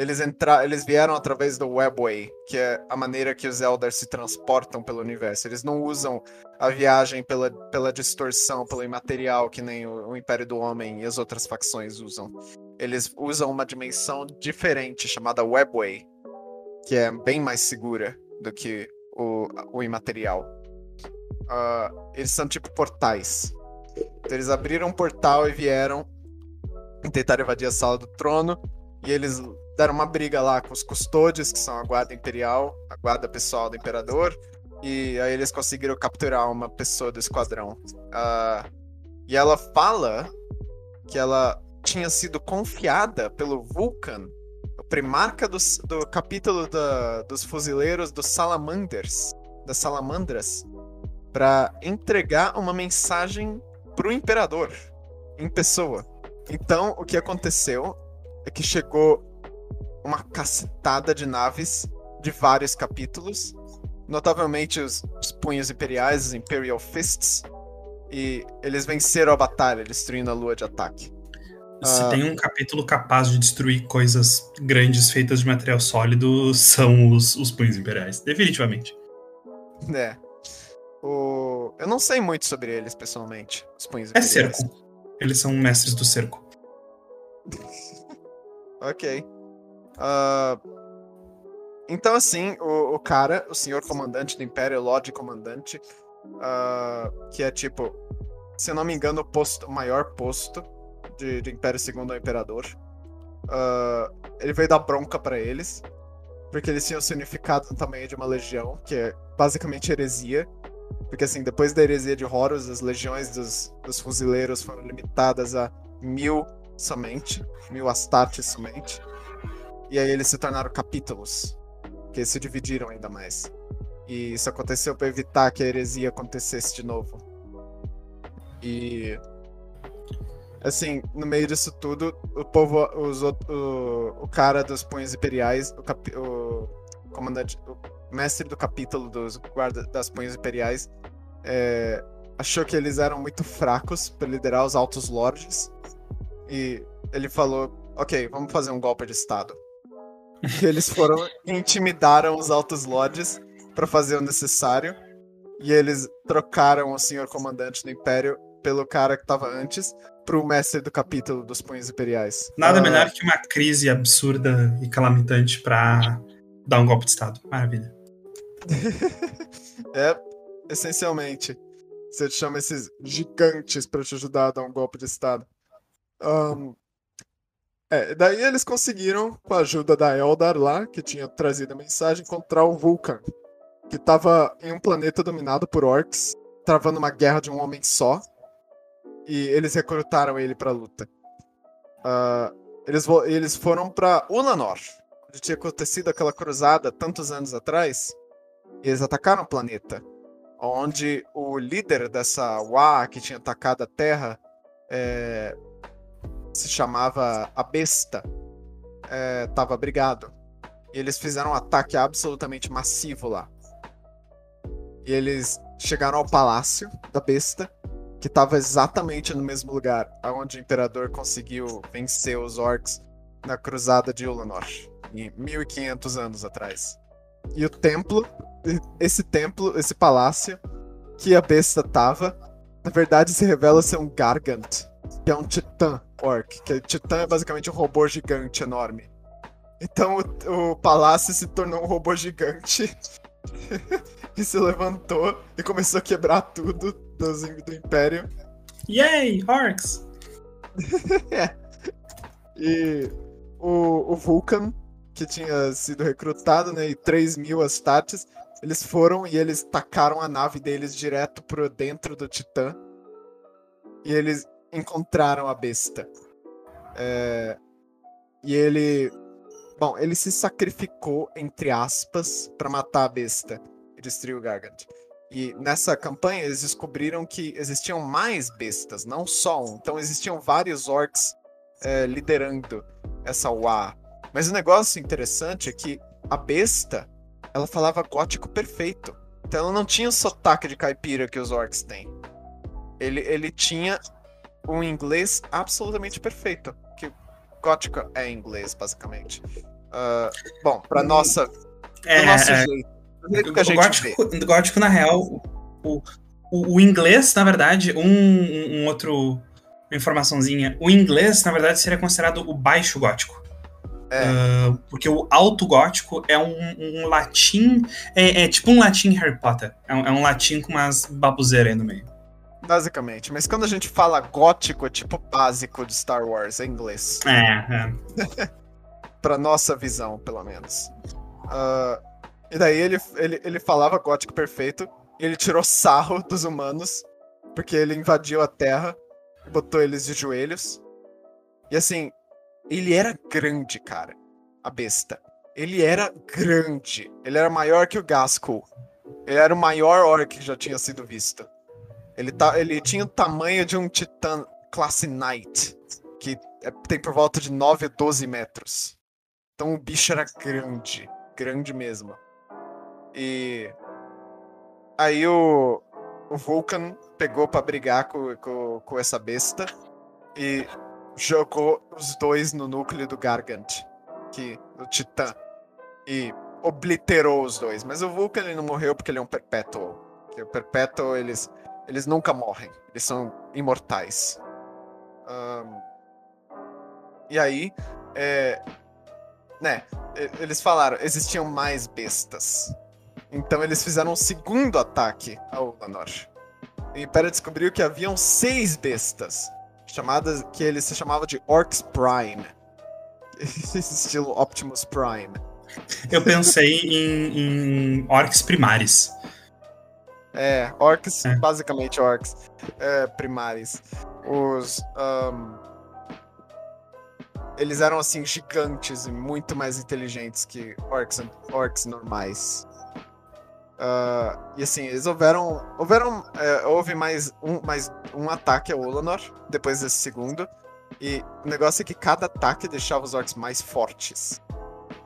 eles, entra eles vieram através do Webway, que é a maneira que os Elders se transportam pelo universo. Eles não usam a viagem pela, pela distorção, pelo imaterial, que nem o, o Império do Homem e as outras facções usam. Eles usam uma dimensão diferente chamada Webway, que é bem mais segura do que o, o imaterial. Ah, eles são tipo portais. Então, eles abriram um portal e vieram tentaram invadir a sala do trono. E eles deram uma briga lá com os custódios, que são a guarda imperial, a guarda pessoal do imperador. E aí eles conseguiram capturar uma pessoa do esquadrão. Ah, e ela fala que ela tinha sido confiada pelo Vulcan o primarca dos- do, capítulo da- dos fuzileiros dos Salamanders, das Salamandras, para entregar uma mensagem pro imperador em pessoa. Então, o que aconteceu é que chegou uma cacetada de naves de vários capítulos, notavelmente os, os punhos imperiais, os Imperial Fists, e eles venceram a batalha, destruindo a lua de ataque. Se Ah. tem um capítulo capaz de destruir coisas grandes feitas de material sólido, são os, os punhos imperiais. Definitivamente. É. O... Eu não sei muito sobre eles, pessoalmente. Os punhos É imperiais. cerco. Eles são mestres do cerco. Ok. Ah, então, assim, o, o cara, o senhor comandante do Império, Lorde Comandante, ah, que é tipo, se não me engano, o, posto, maior posto de, de Império Segundo ao Imperador, ah, ele veio dar bronca pra eles, porque eles tinham significado no tamanho de uma legião, que é basicamente heresia. Porque, assim, depois da heresia de Horus, as legiões dos, dos fuzileiros foram limitadas a mil somente, mil Astartes somente. E aí eles se tornaram capítulos, que se dividiram ainda mais. E isso aconteceu para evitar que a heresia acontecesse de novo. E assim, no meio disso tudo, o povo, os, o, o cara dos punhos imperiais, o, capi- o comandante, o mestre do capítulo dos guardas das punhos imperiais, é, achou que eles eram muito fracos para liderar os altos lordes e ele falou: Ok, vamos fazer um golpe de Estado. E eles foram e intimidaram os altos lordes para fazer o necessário. E eles trocaram o senhor comandante do Império pelo cara que tava antes pro mestre do capítulo dos punhos imperiais. Nada Ah, melhor que uma crise absurda e calamitante pra dar um golpe de Estado. Maravilha. É, essencialmente. Você chama esses gigantes pra te ajudar a dar um golpe de Estado. Ahn, é, daí eles conseguiram, com a ajuda da Eldar lá, que tinha trazido a mensagem, encontrar o Vulcan, que tava em um planeta dominado por orcs, travando uma guerra de um homem só, e eles recrutaram ele pra luta. Ah, eles, eles foram pra Ulanor, onde tinha acontecido aquela cruzada tantos anos atrás, e eles atacaram o planeta, onde o líder dessa Wa que tinha atacado a Terra é, se chamava a Besta, estava brigado. E eles fizeram um ataque absolutamente massivo lá. E eles chegaram ao palácio da Besta, que estava exatamente no mesmo lugar onde o Imperador conseguiu vencer os orcs na Cruzada de Ulanor, em 1500 anos atrás. E o templo esse templo, esse palácio que a besta tava, na verdade se revela ser um Gargant, que é um titã orc. Que titã é basicamente um robô gigante enorme. Então o, o palácio se tornou um robô gigante e se levantou e começou a quebrar tudo dos, do Império. Yay, orcs! E o, o Vulcan, que tinha sido recrutado, né, e 3 mil Astartes, eles foram e eles tacaram a nave deles direto pro dentro do Titã. E eles encontraram a besta. É, E ele. Bom, ele se sacrificou, entre aspas, pra matar a besta e destruir o Gargant. E nessa campanha eles descobriram que existiam mais bestas, não só um. Então existiam vários orcs é, liderando essa Wa. Mas o negócio interessante é que a besta, ela falava gótico perfeito. Então ela não tinha o sotaque de caipira que os orcs têm. Ele, ele tinha um inglês absolutamente perfeito. Que gótico é inglês, basicamente. Ah, bom, pra nossa. do É, nosso é, jeito. Do que a gente vê. gótico, gótico, na real, o, o, o inglês, na verdade, um, um, outro. Uma informaçãozinha. O inglês, na verdade, seria considerado o baixo gótico. É. Ah, porque o alto gótico é um, um latim. É, é tipo um latim Harry Potter. É um, é um latim com umas babuzeiras aí no meio. Basicamente. Mas quando a gente fala gótico, é tipo básico de Star Wars, é inglês. É, é. Pra nossa visão, pelo menos. Ah, e daí ele, ele, ele falava gótico perfeito, ele tirou sarro dos humanos, porque ele invadiu a Terra botou eles de joelhos. E assim, ele era grande, cara. A besta. Ele era grande. Ele era maior que o Gaskull. Ele era o maior orc que já tinha sido visto. Ele, tá, ele tinha o tamanho de um titã classe Knight, que é- tem por volta de 9 a 12 metros. Então o bicho era grande, grande mesmo. E aí o, o Vulcan pegou pra brigar com, com, com essa besta e jogou os dois no núcleo do Gargant, que do Titã, e obliterou os dois. Mas o Vulcan ele não morreu porque ele é um Perpetual. Que o Perpétuo, eles, eles nunca morrem. Eles são imortais. Ahn, e aí, é, né, eles falaram, existiam mais bestas. Então eles fizeram um segundo ataque ao Ulanor. E Império descobriu que haviam seis bestas, chamadas que eles se chamavam de Orcs Prime. Estilo Optimus Prime. Eu pensei em, em orcs primares. É, orcs, É. basicamente orcs é, primares. Os. ahn, eles eram assim gigantes e muito mais inteligentes que orcs, orcs normais. Ah, e assim, eles houveram. Houveram. é, houve mais um, mais um ataque ao Olanor, depois desse segundo. E o negócio é que cada ataque deixava os orcs mais fortes.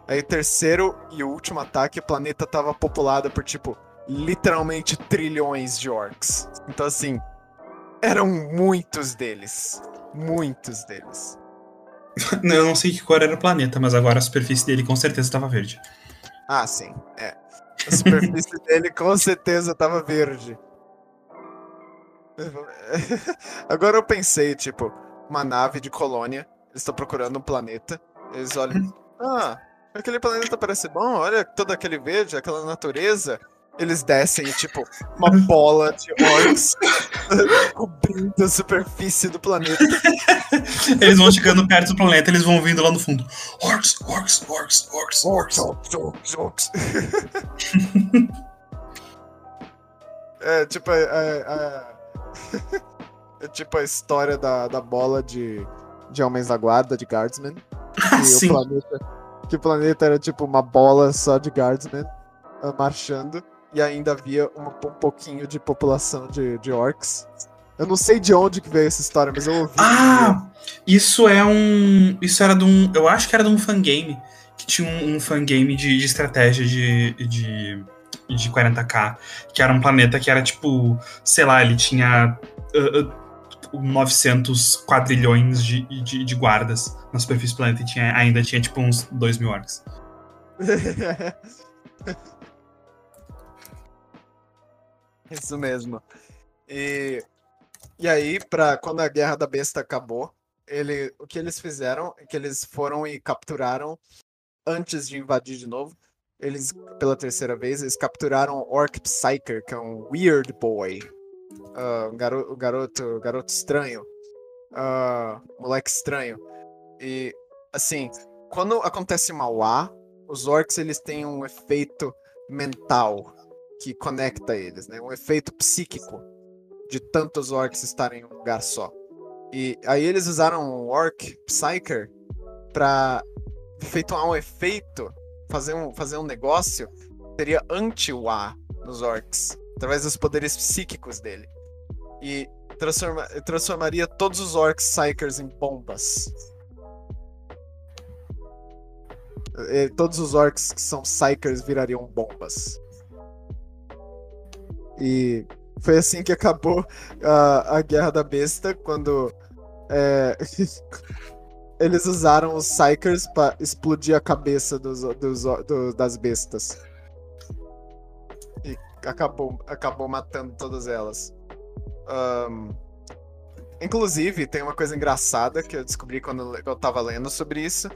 Aí, o terceiro e último ataque, o planeta tava populado por tipo literalmente trilhões de orcs. Então, assim, eram muitos deles. Muitos deles. Eu não sei que cor era o planeta, mas agora a superfície dele com certeza estava verde. Ah, sim, é. A superfície dele com certeza tava verde. Agora eu pensei, tipo, uma nave de colônia, eles estão procurando um planeta, eles olham, ah, aquele planeta parece bom, olha todo aquele verde, aquela natureza. Eles descem tipo, uma bola de orcs cobrindo a superfície do planeta. Eles vão chegando perto do planeta, eles vão vindo lá no fundo. Orcs, orcs, orcs, orcs, Orcs, orcs. orcs, orcs, é tipo a, a- a- é tipo a história da, da bola de, de Homens da Guarda, de Guardsmen. Que o, planeta, que o planeta era tipo uma bola só de Guardsmen ah, marchando. E ainda havia uma- um pouquinho de população de, de orcs. Eu não sei de onde que veio essa história, mas eu ouvi. Ah, isso é um. Isso era de um. Eu acho que era de um fangame. Que tinha um, um fangame de, de estratégia de, de, de 40k. Que era um planeta que era tipo. Sei lá, ele tinha. ah, ah, 900 quadrilhões de, de, de guardas na superfície do planeta e tinha, ainda tinha tipo uns 2 mil orcs. Isso mesmo. E, e aí, pra, quando a Guerra da Besta acabou, ele, o que eles fizeram é que eles foram e capturaram, antes de invadir de novo, eles, pela terceira vez, eles capturaram Orc Psyker, que é um Weird Boy. Ah, um garo, garoto, garoto estranho. Ah, moleque estranho. E, assim, quando acontece Mauá, os orcs eles têm um efeito mental que conecta eles, né? Um efeito psíquico de tantos orcs estarem em um lugar só. E aí eles usaram o Orc Psyker pra efetuar um efeito, fazer um, fazer um negócio seria anti-Wa nos orcs, através dos poderes psíquicos dele. E transforma- transformaria todos os orcs Psykers em bombas. E todos os orcs que são Psykers virariam bombas. E foi assim que acabou a, a Guerra da Besta, quando é, eles usaram os Psykers pra explodir a cabeça dos, dos, do- das bestas. E acabou, acabou matando todas elas. Ahn, inclusive, tem uma coisa engraçada que eu descobri quando eu tava lendo sobre isso,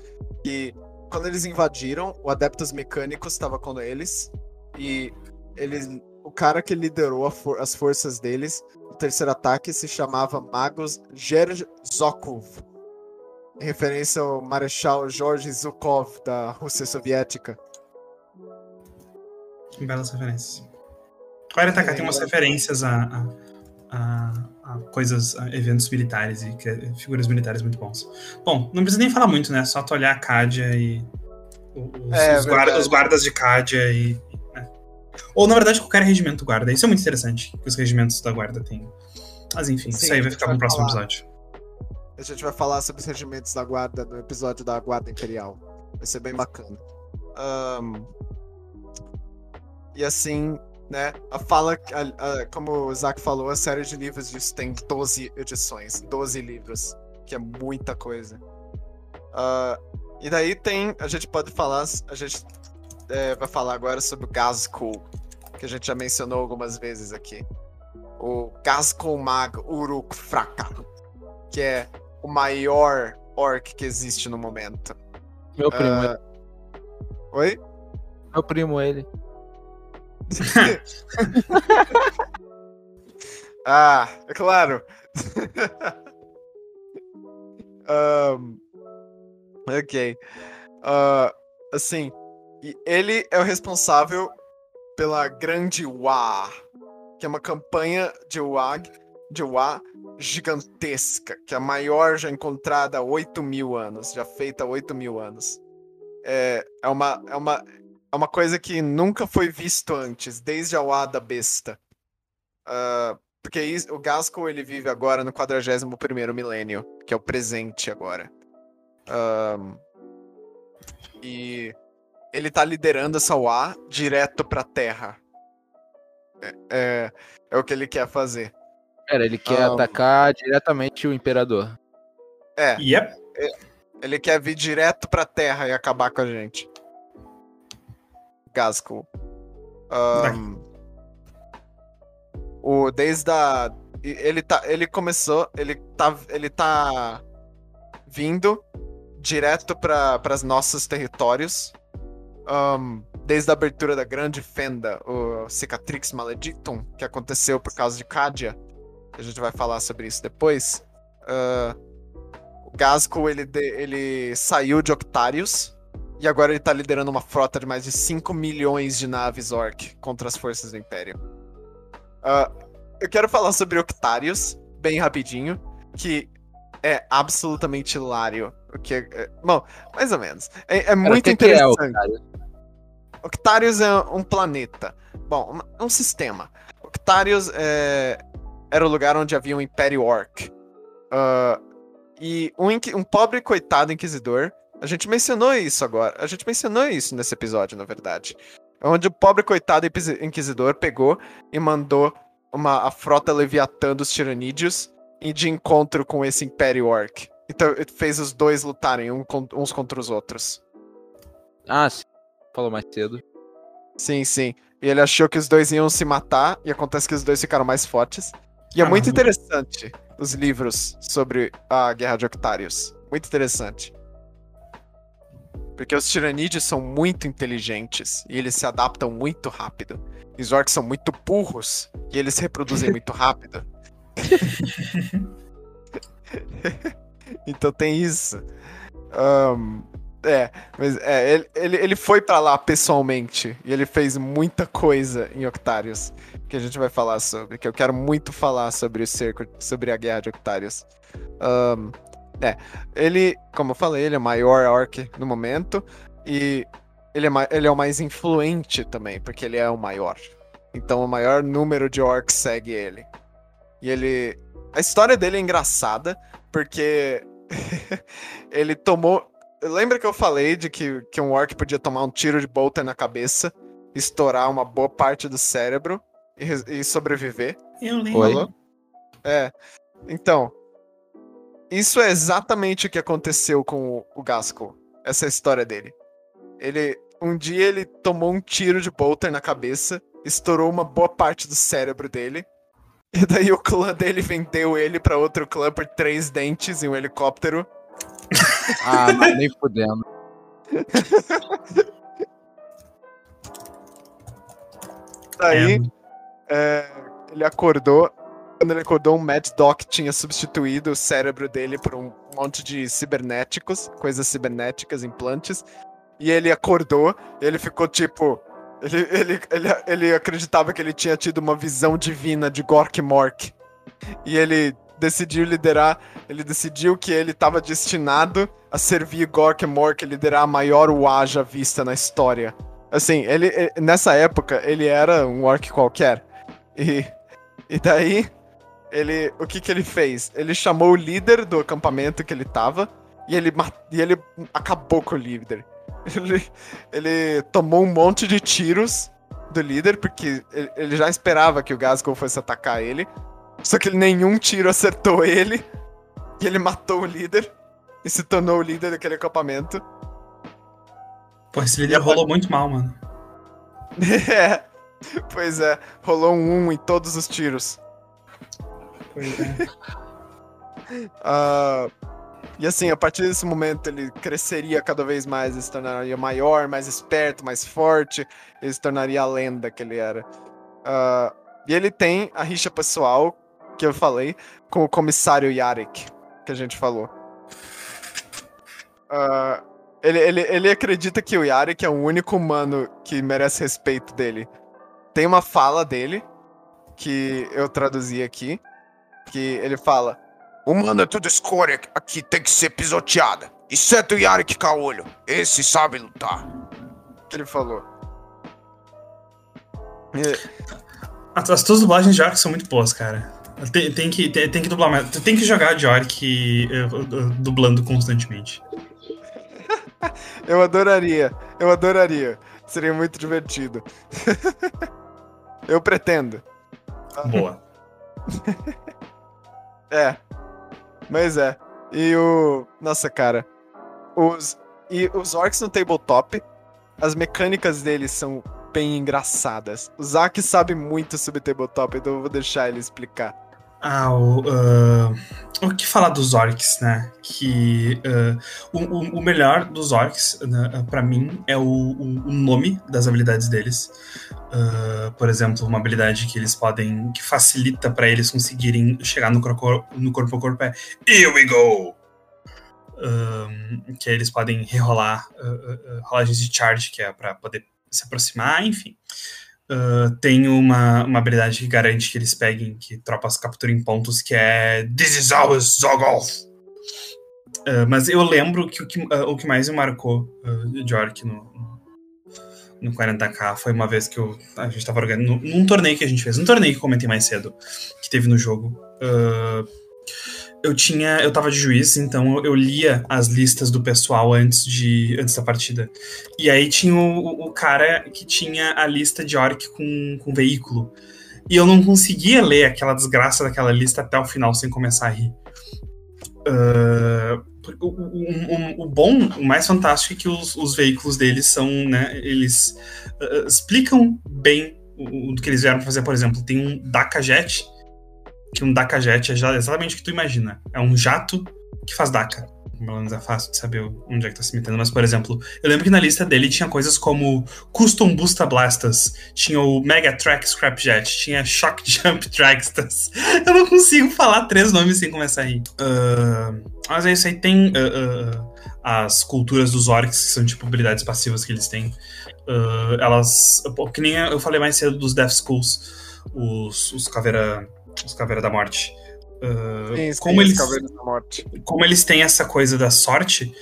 que quando eles invadiram, o Adeptus Mecânicos estava com eles, e eles, o cara que liderou for- as forças deles, o terceiro ataque, se chamava Magus Gerzokov, em referência ao Marechal George Zhukov, da Rússia Soviética. Que belas referências. O Aretaka tem umas referências a, a, a- coisas, a eventos militares e que- figuras militares muito bons. Bom, não precisa nem falar muito, né? Só tu olhar a Cádia e. Os, É, os guarda- os guardas de Cádia e. Ou, na verdade, qualquer regimento guarda. Isso é muito interessante, que os regimentos da guarda têm. Mas enfim, Sim, isso aí vai ficar no próximo falar. episódio. A gente vai falar sobre os regimentos da guarda no episódio da Guarda Imperial. Vai ser bem bacana. Ahn, E assim, né? A fala, a- a- como o Zack falou, a série de livros disso tem 12 edições, 12 livros, que é muita coisa. Ah, e daí tem, a gente pode falar, a gente é, vai falar agora sobre o Gazkul. que a gente já mencionou algumas vezes aqui. O Gascolmag Uruk Fraka, que é o maior orc que existe no momento. Meu primo, ele. Oi? Meu primo, ele. ah, é claro. Ahn, ok. Ah, assim, e ele é o responsável pela Grande Wa, que é uma campanha de Wag, de gigantesca, que é a maior já encontrada há 8 mil anos, já feita há 8 mil anos. É, é, uma, é, uma, é uma coisa que nunca foi visto antes, desde a Wa da Besta. Ah, porque o Gaskell ele vive agora no 41º milênio, que é o presente agora. Ahn, e ele tá liderando essa Wa direto pra Terra. É, é, é o que ele quer fazer. Pera, ele quer Ah. atacar diretamente o Imperador. É, Yep. ele quer vir direto pra Terra e acabar com a gente. Gaskell. Ahn, o desde a ele tá ele começou, ele tá ele tá vindo direto para os nossos territórios. Ahn, desde a abertura da Grande Fenda, o Cicatrix Maledictum, que aconteceu por causa de Cadia. A gente vai falar sobre isso depois. Ah, o Gasco ele, ele saiu de Octarius e agora ele tá liderando uma frota de mais de 5 milhões de naves Orc contra as forças do Império. Ah, eu quero falar sobre Octarius, bem rapidinho, que é absolutamente hilário. O que é, é- bom, mais ou menos. É, é muito que que é interessante. Octarius é um planeta. Bom, é um sistema. Octarius é, era o lugar onde havia um Império Orc. Ah, e um, um pobre coitado inquisidor. A gente mencionou isso agora. A gente mencionou isso nesse episódio, na verdade. Onde o pobre coitado inquisi- inquisidor pegou e mandou uma, a frota Leviatã dos Tiranídeos de encontro com esse Império Orc. Então fez os dois lutarem um uns contra os outros. Ah, sim. Falou mais cedo. Sim, sim. E ele achou que os dois iam se matar, e acontece que os dois ficaram mais fortes. E é Ah, muito interessante os livros sobre a Guerra de Octários. Muito interessante. Porque os tiranídeos são muito inteligentes e eles se adaptam muito rápido. E os orcs são muito burros e eles se reproduzem muito rápido. então tem isso. Ahn, é, mas é, ele, ele, ele foi pra lá pessoalmente e ele fez muita coisa em Octarius que a gente vai falar sobre, que eu quero muito falar sobre o cerco, sobre a guerra de Octarius. Ahn, é, ele, como eu falei, ele é o maior orc no momento e ele é, ele é o mais influente também, porque ele é o maior. Então o maior número de orcs segue ele. E ele. A história dele é engraçada, porque ele tomou. Lembra que eu falei de que, que um orc podia tomar um tiro de bolter na cabeça, estourar uma boa parte do cérebro e, e sobreviver? Eu lembro. Oi? É. Então, isso é exatamente o que aconteceu com o, o Gasco. Essa é a história dele. Ele. Um dia ele tomou um tiro de bolter na cabeça, estourou uma boa parte do cérebro dele. E daí o clã dele vendeu ele pra outro clã por três dentes e um helicóptero. Ah, mas nem fudendo. Daí é, ele acordou. Quando ele acordou, um Mad Doc tinha substituído o cérebro dele por um monte de cibernéticos, coisas cibernéticas, implantes. E ele acordou, e ele ficou tipo. Ele, ele, ele, ele acreditava que ele tinha tido uma visão divina de Gork Mork. E ele decidiu liderar. Ele decidiu que ele estava destinado a servir Gork Mork, liderar a maior UA já vista na história. Assim, ele, ele- nessa época, ele era um orc qualquer. E, e daí, ele, o que que ele fez? Ele chamou o líder do acampamento que ele tava e ele, e ele acabou com o líder. Ele, ele tomou um monte de tiros do líder, porque ele, já esperava que o Gasgol fosse atacar ele. Só que nenhum tiro acertou ele. E ele matou o líder e se tornou o líder daquele acampamento. Pô, esse líder rolou muito mal, mano. É. Pois é, rolou um 1 em todos os tiros. Pois é. Ah, e assim, a partir desse momento ele cresceria cada vez mais, ele se tornaria maior, mais esperto, mais forte, ele se tornaria a lenda que ele era. Ah, e ele tem a rixa pessoal, que eu falei, com o comissário Yarek, que a gente falou. Ah, ele, ele, ele acredita que o Yarek é o único humano que merece respeito dele. Tem uma fala dele, que eu traduzi aqui, que ele fala. Humano é tudo escória, aqui tem que ser pisoteada. Exceto o Yarek Caolho, esse sabe lutar. que ele falou. E- As as tuas dublagens de Orc são muito boas, cara. Tem, tem que, tem, tem que dublar mais. Tu tem que jogar de Orc eh, eh, dublando constantemente. Eu adoraria, eu adoraria. Seria muito divertido. eu pretendo. Boa. É. Mas é. E o. Nossa, cara. Os. E os orcs no tabletop, as mecânicas deles são bem engraçadas. O Zack sabe muito sobre tabletop, então eu vou deixar ele explicar. Ah, o, ah, o que falar dos orcs, né? Que ah, o, o- melhor dos orcs, né, pra mim, é o, o- nome das habilidades deles. Ah, por exemplo, uma habilidade que eles podem. que facilita pra eles conseguirem chegar no corpo, no corpo a corpo é Here we go! Que eles podem rerolar rolagens de charge, que é pra poder se aproximar, enfim. Uh, tem uma, uma habilidade que garante que eles peguem, que tropas capturem pontos, que é This is ours, Zogolf! Uh, mas eu lembro que o que, uh, o que mais me marcou uh, de Orc no, no, no 40k foi uma vez que eu, a gente tava organizando, num torneio que a gente fez, um torneio que comentei mais cedo, que teve no jogo. Uh, eu tinha, eu tava de juiz, então eu, lia as listas do pessoal antes de antes da partida. E aí tinha o, o cara que tinha a lista de orc com, com veículo. E eu não conseguia ler aquela desgraça daquela lista até o final sem começar a rir. Ah, o, o- o- o bom, o mais fantástico é que os, os veículos deles são, né, eles ah, explicam bem o, que eles vieram fazer, por exemplo, tem um DACA Jet, que um DACA Jet é exatamente o que tu imagina. É um jato que faz DACA. Pelo menos é fácil de saber onde é que tá se metendo. Mas, por exemplo, eu lembro que na lista dele tinha coisas como Custom Busta Blastas, tinha o Mega Track Scrapjet, tinha Shock Jump Dragstas. Eu não consigo falar três nomes sem começar a rir. Ah, mas é isso aí, tem ah, ah, as culturas dos orcs, que são tipo habilidades passivas que eles têm. Elas. Que nem eu falei mais cedo dos Death Schools, os, os Caveira. Os Caveira da Morte. Ah, Sim, sim, como eles como eles têm essa coisa da sorte,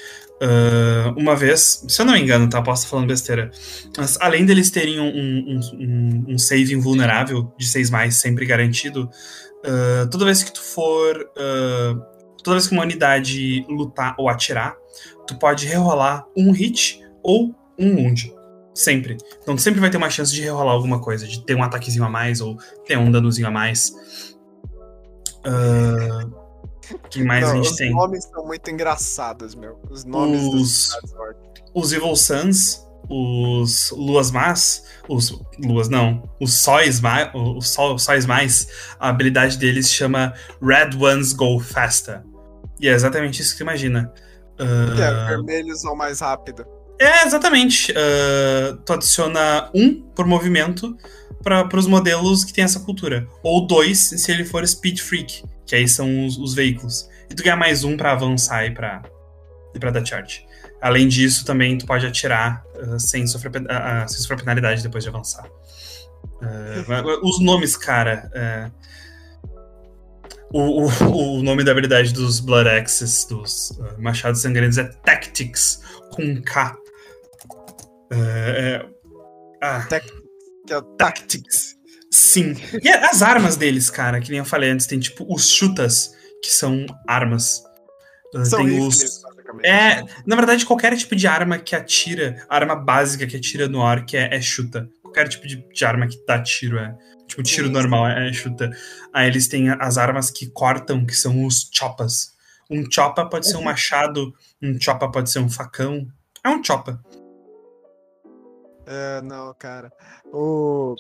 ah, uma vez, se eu não me engano, tá? Posso estar falando besteira. Mas além deles terem um, um, um, um save invulnerável de 6 mais, sempre garantido, ah, toda vez que tu for. toda vez que uma unidade lutar ou atirar, tu pode rerolar um hit ou um wound. Sempre. Então sempre vai ter uma chance de rerolar alguma coisa, de ter um ataquezinho a mais ou ter um danozinho a mais. Ah, que mais Não, a gente os tem? nomes são muito engraçados, meu. Os nomes Os- os Evil Suns, os Luas Más, os Luas não, os Sóis Mais, os Sóis Mais, a habilidade deles chama Red Ones Go Faster. E é exatamente isso que tu imagina. Que é, Ah, vermelhos ou mais rápido. É, exatamente. Ah, tu adiciona um por movimento para os modelos que tem essa cultura. Ou dois se ele for Speed Freak, que aí são os, os veículos. E tu ganha mais um para avançar e pra, e pra dar charge. Além disso, também tu pode atirar ah, sem, sofrer, ah, sem sofrer penalidade depois de avançar. Os nomes, cara. é, o, o, o nome da habilidade dos Blood Axes, dos ah, Machados Sangrentos, é Tactics, com K. É, é, ah, Que é Tactics. Sim. E as armas deles, cara, que nem eu falei antes, tem tipo os chutas, que são armas. Ah, São tem rifles, os. É, na verdade, qualquer tipo de arma que atira, arma básica que atira no ar, que é, é chuta. Qualquer tipo de, de arma que dá tiro é. Tipo, tiro Sim, normal é, é chuta. Aí eles têm as armas que cortam, que são os chopas. Um chopa pode ser um machado, um chopa pode ser um facão. É um chopa. É, não, cara. O...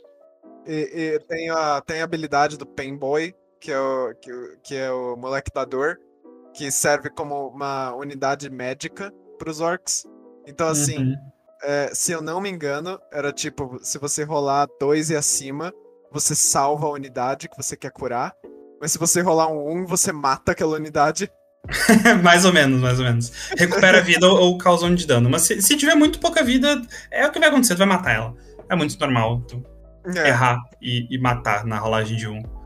E, e tem, a, tem a habilidade do Painboy, que é o, que, que é o moleque da dor, que serve como uma unidade médica pros orcs. Então, assim, Uhum. é, se eu não me engano, era tipo, se você rolar dois e acima, você salva a unidade que você quer curar. Mas se você rolar um 1, você mata aquela unidade. mais ou menos, mais ou menos. Recupera a vida ou, ou causa um de dano. Mas se, se tiver muito pouca vida, é o que vai acontecer, tu vai matar ela. É muito normal tu É, errar e, e matar na rolagem de um.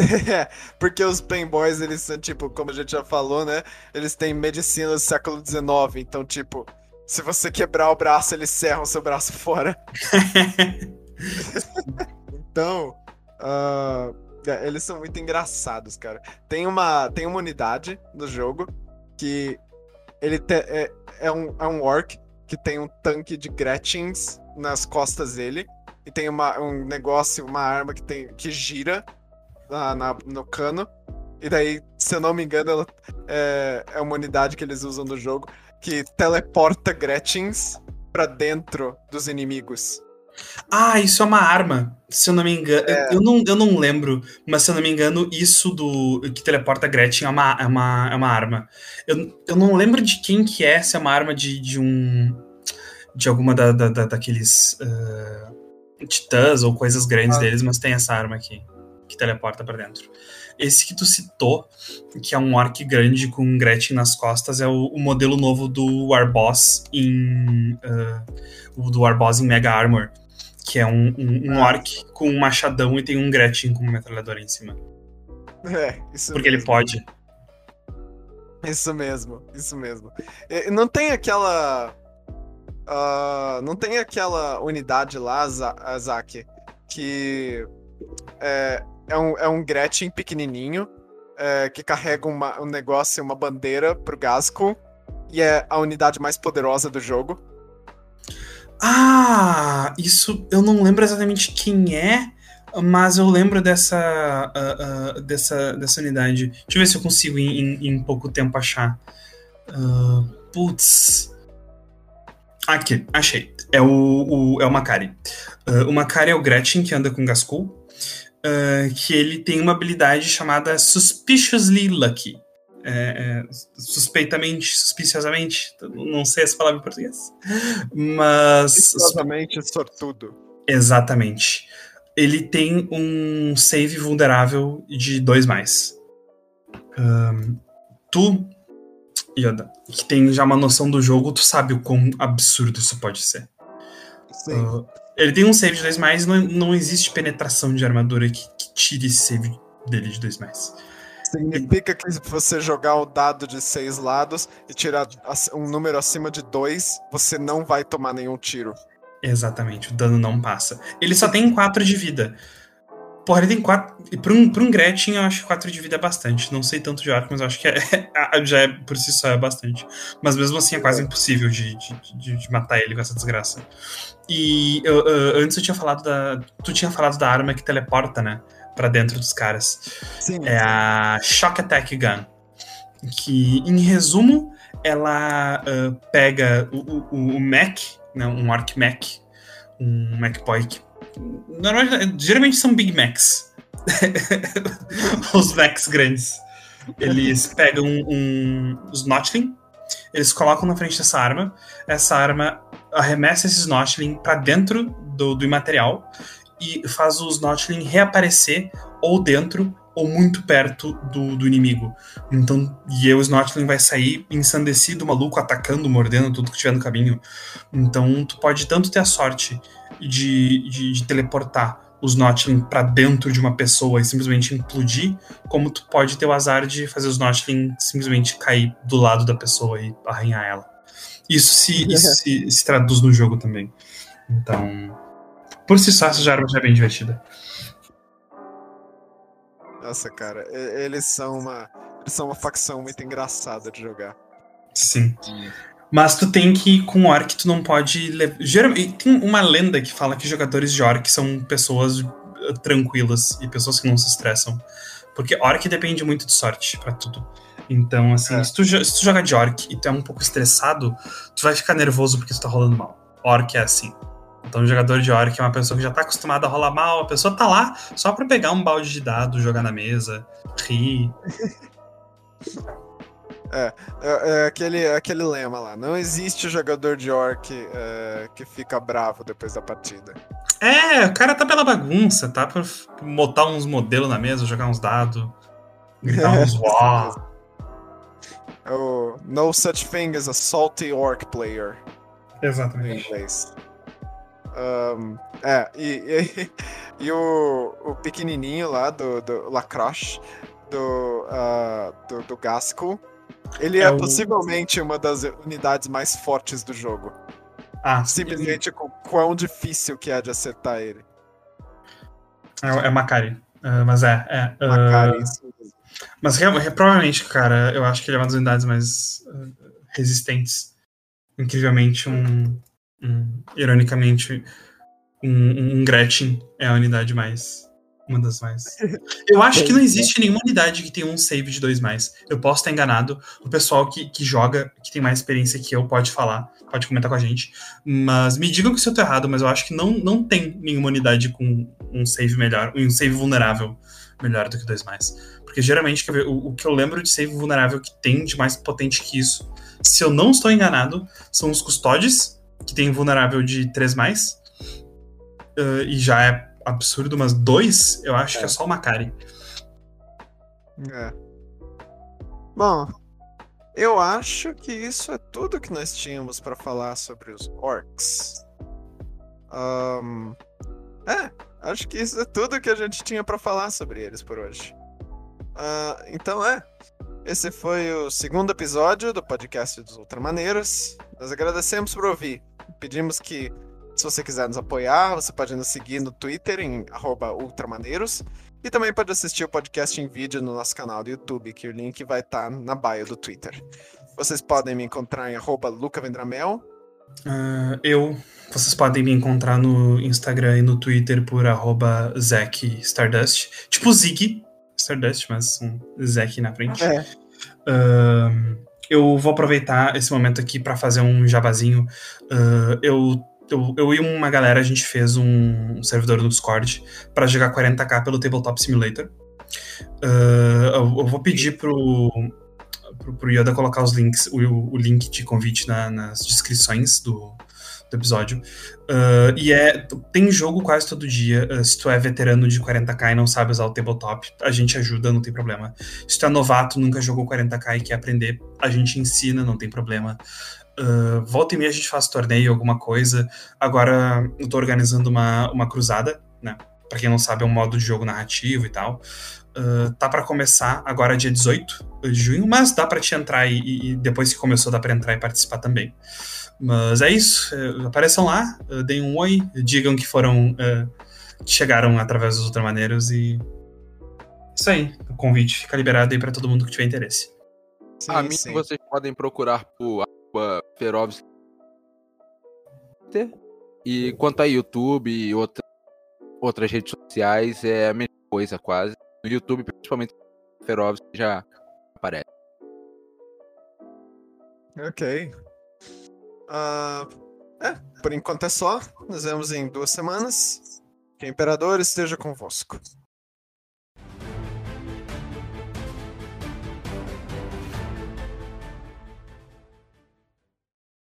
É, porque os Painboys, eles são, tipo, como a gente já falou, né? Eles têm medicina do século XIX. Então, tipo, se você quebrar o braço, eles serram seu braço fora. Então, é, eles são muito engraçados, cara. Tem uma, tem uma unidade no jogo que ele te- é, é, um, é um orc que tem um tanque de Gretchens nas costas dele. E tem uma, um negócio, uma arma que, tem, que gira na, na- no cano. E daí, se eu não me engano, ela é, é uma unidade que eles usam no jogo que teleporta Gretchens pra dentro dos inimigos. Ah, isso é uma arma. Se eu não me engano. É. Eu, eu não, eu não lembro, mas se eu não me engano, isso do que teleporta Gretchen é uma, é uma, é uma arma. Eu, eu não lembro de quem que é, se é uma arma de, de um. De alguma da, da- da- daqueles. ah, titãs ou coisas grandes Ah. deles, mas tem essa arma aqui. Que teleporta pra dentro. Esse que tu citou, que é um orc grande com Gretchen nas costas, é o, o modelo novo do Warboss em. o do Warboss em Mega Armor que é um, um, um Ah. orc com um machadão e tem um Gretchen com uma metralhadora em cima. É, isso Porque ele mesmo. pode. Isso mesmo, isso mesmo. E Não tem aquela. ah, não tem aquela unidade lá, ah, Zack, que é, é, um, é um Gretchen pequenininho é, que carrega uma- um negócio, uma bandeira pro Gasco e é a unidade mais poderosa do jogo. Ah, isso eu não lembro exatamente quem é, mas eu lembro dessa, ah, ah, dessa, dessa unidade. Deixa eu ver se eu consigo em, em- em pouco tempo achar. Ah, putz. Aqui, achei. É o, o, é o Makari. Ah, o Makari é o Gretchen que anda com Gaskul. que ele tem uma habilidade chamada Suspiciously Lucky. É, é, suspeitamente, suspiciosamente, não sei essa palavra em português. Mas. Exatamente sortudo. Exatamente. Ele tem um save vulnerável de 2 mais. Ahn, tu, Yoda, que tem já uma noção do jogo, tu sabe o quão absurdo isso pode ser. Sim. Ah, ele tem um save de 2 mais, não, não existe penetração de armadura que, que tire esse save dele de 2 mais. Significa que se você jogar o dado de seis lados e tirar um número acima de dois, você não vai tomar nenhum tiro. Exatamente, o dano não passa. Ele só tem 4 de vida. Porra, ele tem 4. Pra um, pra um Gretchen, eu acho que 4 de vida é bastante. Não sei tanto de arco, mas eu acho que é, já é, por si só é bastante. Mas mesmo assim é quase impossível de, de, de- de matar ele com essa desgraça. E eu- eu- antes eu tinha falado da. Tu tinha falado da arma que teleporta, né? Pra dentro dos caras. Sim. É a Shock Attack Gun. Que, em resumo, ela ah, pega o, o, o Mac, né, um Arc Mac, um Mac Boy. que- normalmente- geralmente são Big Macs. Os Macs grandes. Eles pegam um, os Notchling, eles colocam na frente dessa arma, essa arma arremessa esses Notchling pra dentro do, do imaterial e faz os Notchling reaparecer ou dentro ou muito perto do, do inimigo. Então, e aí o Snotling vai sair ensandecido, maluco, atacando, mordendo tudo que tiver no caminho. Então, tu pode tanto ter a sorte de, de, de teleportar os Notling pra dentro de uma pessoa e simplesmente implodir, como tu pode ter o azar de fazer os Notling simplesmente cair do lado da pessoa e arranhar ela. Isso se, isso se, se traduz no jogo também. Então, por si só, essa arma já é bem divertida. Nossa, cara, eles são uma. Eles são uma facção muito engraçada de jogar. Sim. Mas tu tem que, com orc, tu não pode. Geralmente, tem uma lenda que fala que jogadores de orc são pessoas eh, tranquilas e pessoas que não se estressam. Porque orc depende muito de sorte pra tudo. Então, assim, É. se, tu, se tu jogar de orc e tu é um pouco estressado, tu vai ficar nervoso porque tu tá rolando mal. Orc é assim. Então, o jogador de Orc é uma pessoa que já tá acostumada a rolar mal, a pessoa tá lá só pra pegar um balde de dado, jogar na mesa, rir. É, é aquele, aquele lema lá. Não existe jogador de orc é, que fica bravo depois da partida. É, o cara tá pela bagunça, tá pra botar uns modelos na mesa, jogar uns dados, gritar uns uau. É o No Such Thing as a Salty Orc Player. Em Exatamente. inglês. Um, é, e, e, e o, o pequenininho lá do, do Lacroche, do, uh, do, do Gasco, ele é, É o- possivelmente uma das unidades mais fortes do jogo. Ah, Simplesmente com quão difícil que é de acertar ele. é, é Macari. Ah, mas é, é. ah, Macari, isso mesmo. mas provavelmente, cara, eu acho que ele é uma das unidades mais ah, resistentes. Incrivelmente, um. Ironicamente, um, um- Gretchen é a unidade mais. Uma das mais. Eu acho que não existe nenhuma unidade que tenha um save de dois mais. Eu posso estar enganado. O pessoal que, que joga, que tem mais experiência que eu, pode falar, pode comentar com a gente. Mas me digam que se eu tô errado, mas eu acho que não, não tem nenhuma unidade com um save melhor, um save vulnerável melhor do que dois mais. Porque geralmente o, o que eu lembro de save vulnerável que tem de mais potente que isso, se eu não estou enganado, são os custodes, que tem vulnerável de 3 mais. ah, e já é absurdo, mas dois eu acho que é só o Macari. É. Bom, eu acho que isso é tudo que nós tínhamos pra falar sobre os orcs. Ahn, é, acho que isso é tudo que a gente tinha pra falar sobre eles por hoje. Ah, então é. Esse foi o segundo episódio do podcast dos Ultramaneiros. Nós agradecemos por ouvir. Pedimos que, se você quiser nos apoiar, você pode nos seguir no Twitter em ultramaneiros. E também pode assistir o podcast em vídeo no nosso canal do YouTube, que o link vai estar na bio do Twitter. Vocês podem me encontrar em arroba lucavendramel. Ah, eu, vocês podem me encontrar no Instagram e no Twitter por arroba. Tipo Zig Stardust, mas um Zack na frente. É. Ahn, eu vou aproveitar esse momento aqui para fazer um jabazinho. Ah, eu, eu, eu e uma galera, a gente fez um, servidor no Discord para jogar 40k pelo Tabletop Simulator. Ah, eu, eu vou pedir pro, pro, pro Yoda colocar os links, o, o link de convite na- nas descrições do, do episódio. Ah, e é. Tem jogo quase todo dia. ah, se tu é veterano de 40k e não sabe usar o tabletop, a gente ajuda, não tem problema. Se tu é novato, nunca jogou 40k e quer aprender, a gente ensina, não tem problema. Ah, volta e meia a gente faz torneio, alguma coisa. Agora eu tô organizando uma, uma cruzada, né? Pra quem não sabe, é um modo de jogo narrativo e tal. Ah, tá pra começar agora dia 18 de junho, mas dá pra te entrar e, e- depois que começou dá pra entrar e participar também. Mas é isso, eh, apareçam lá, eh, deem um oi, digam que foram, eh, que chegaram através dos Ultramaneiros e isso aí, o convite fica liberado aí pra todo mundo que tiver interesse. Sim, a mim sim. vocês podem procurar por arroba. E quanto a YouTube e outra- outras redes sociais, é a mesma coisa quase. No YouTube, principalmente Ferovs, já aparece. Ok. Ah, é, por enquanto é só. Nos vemos em duas semanas. Que o Imperador esteja convosco.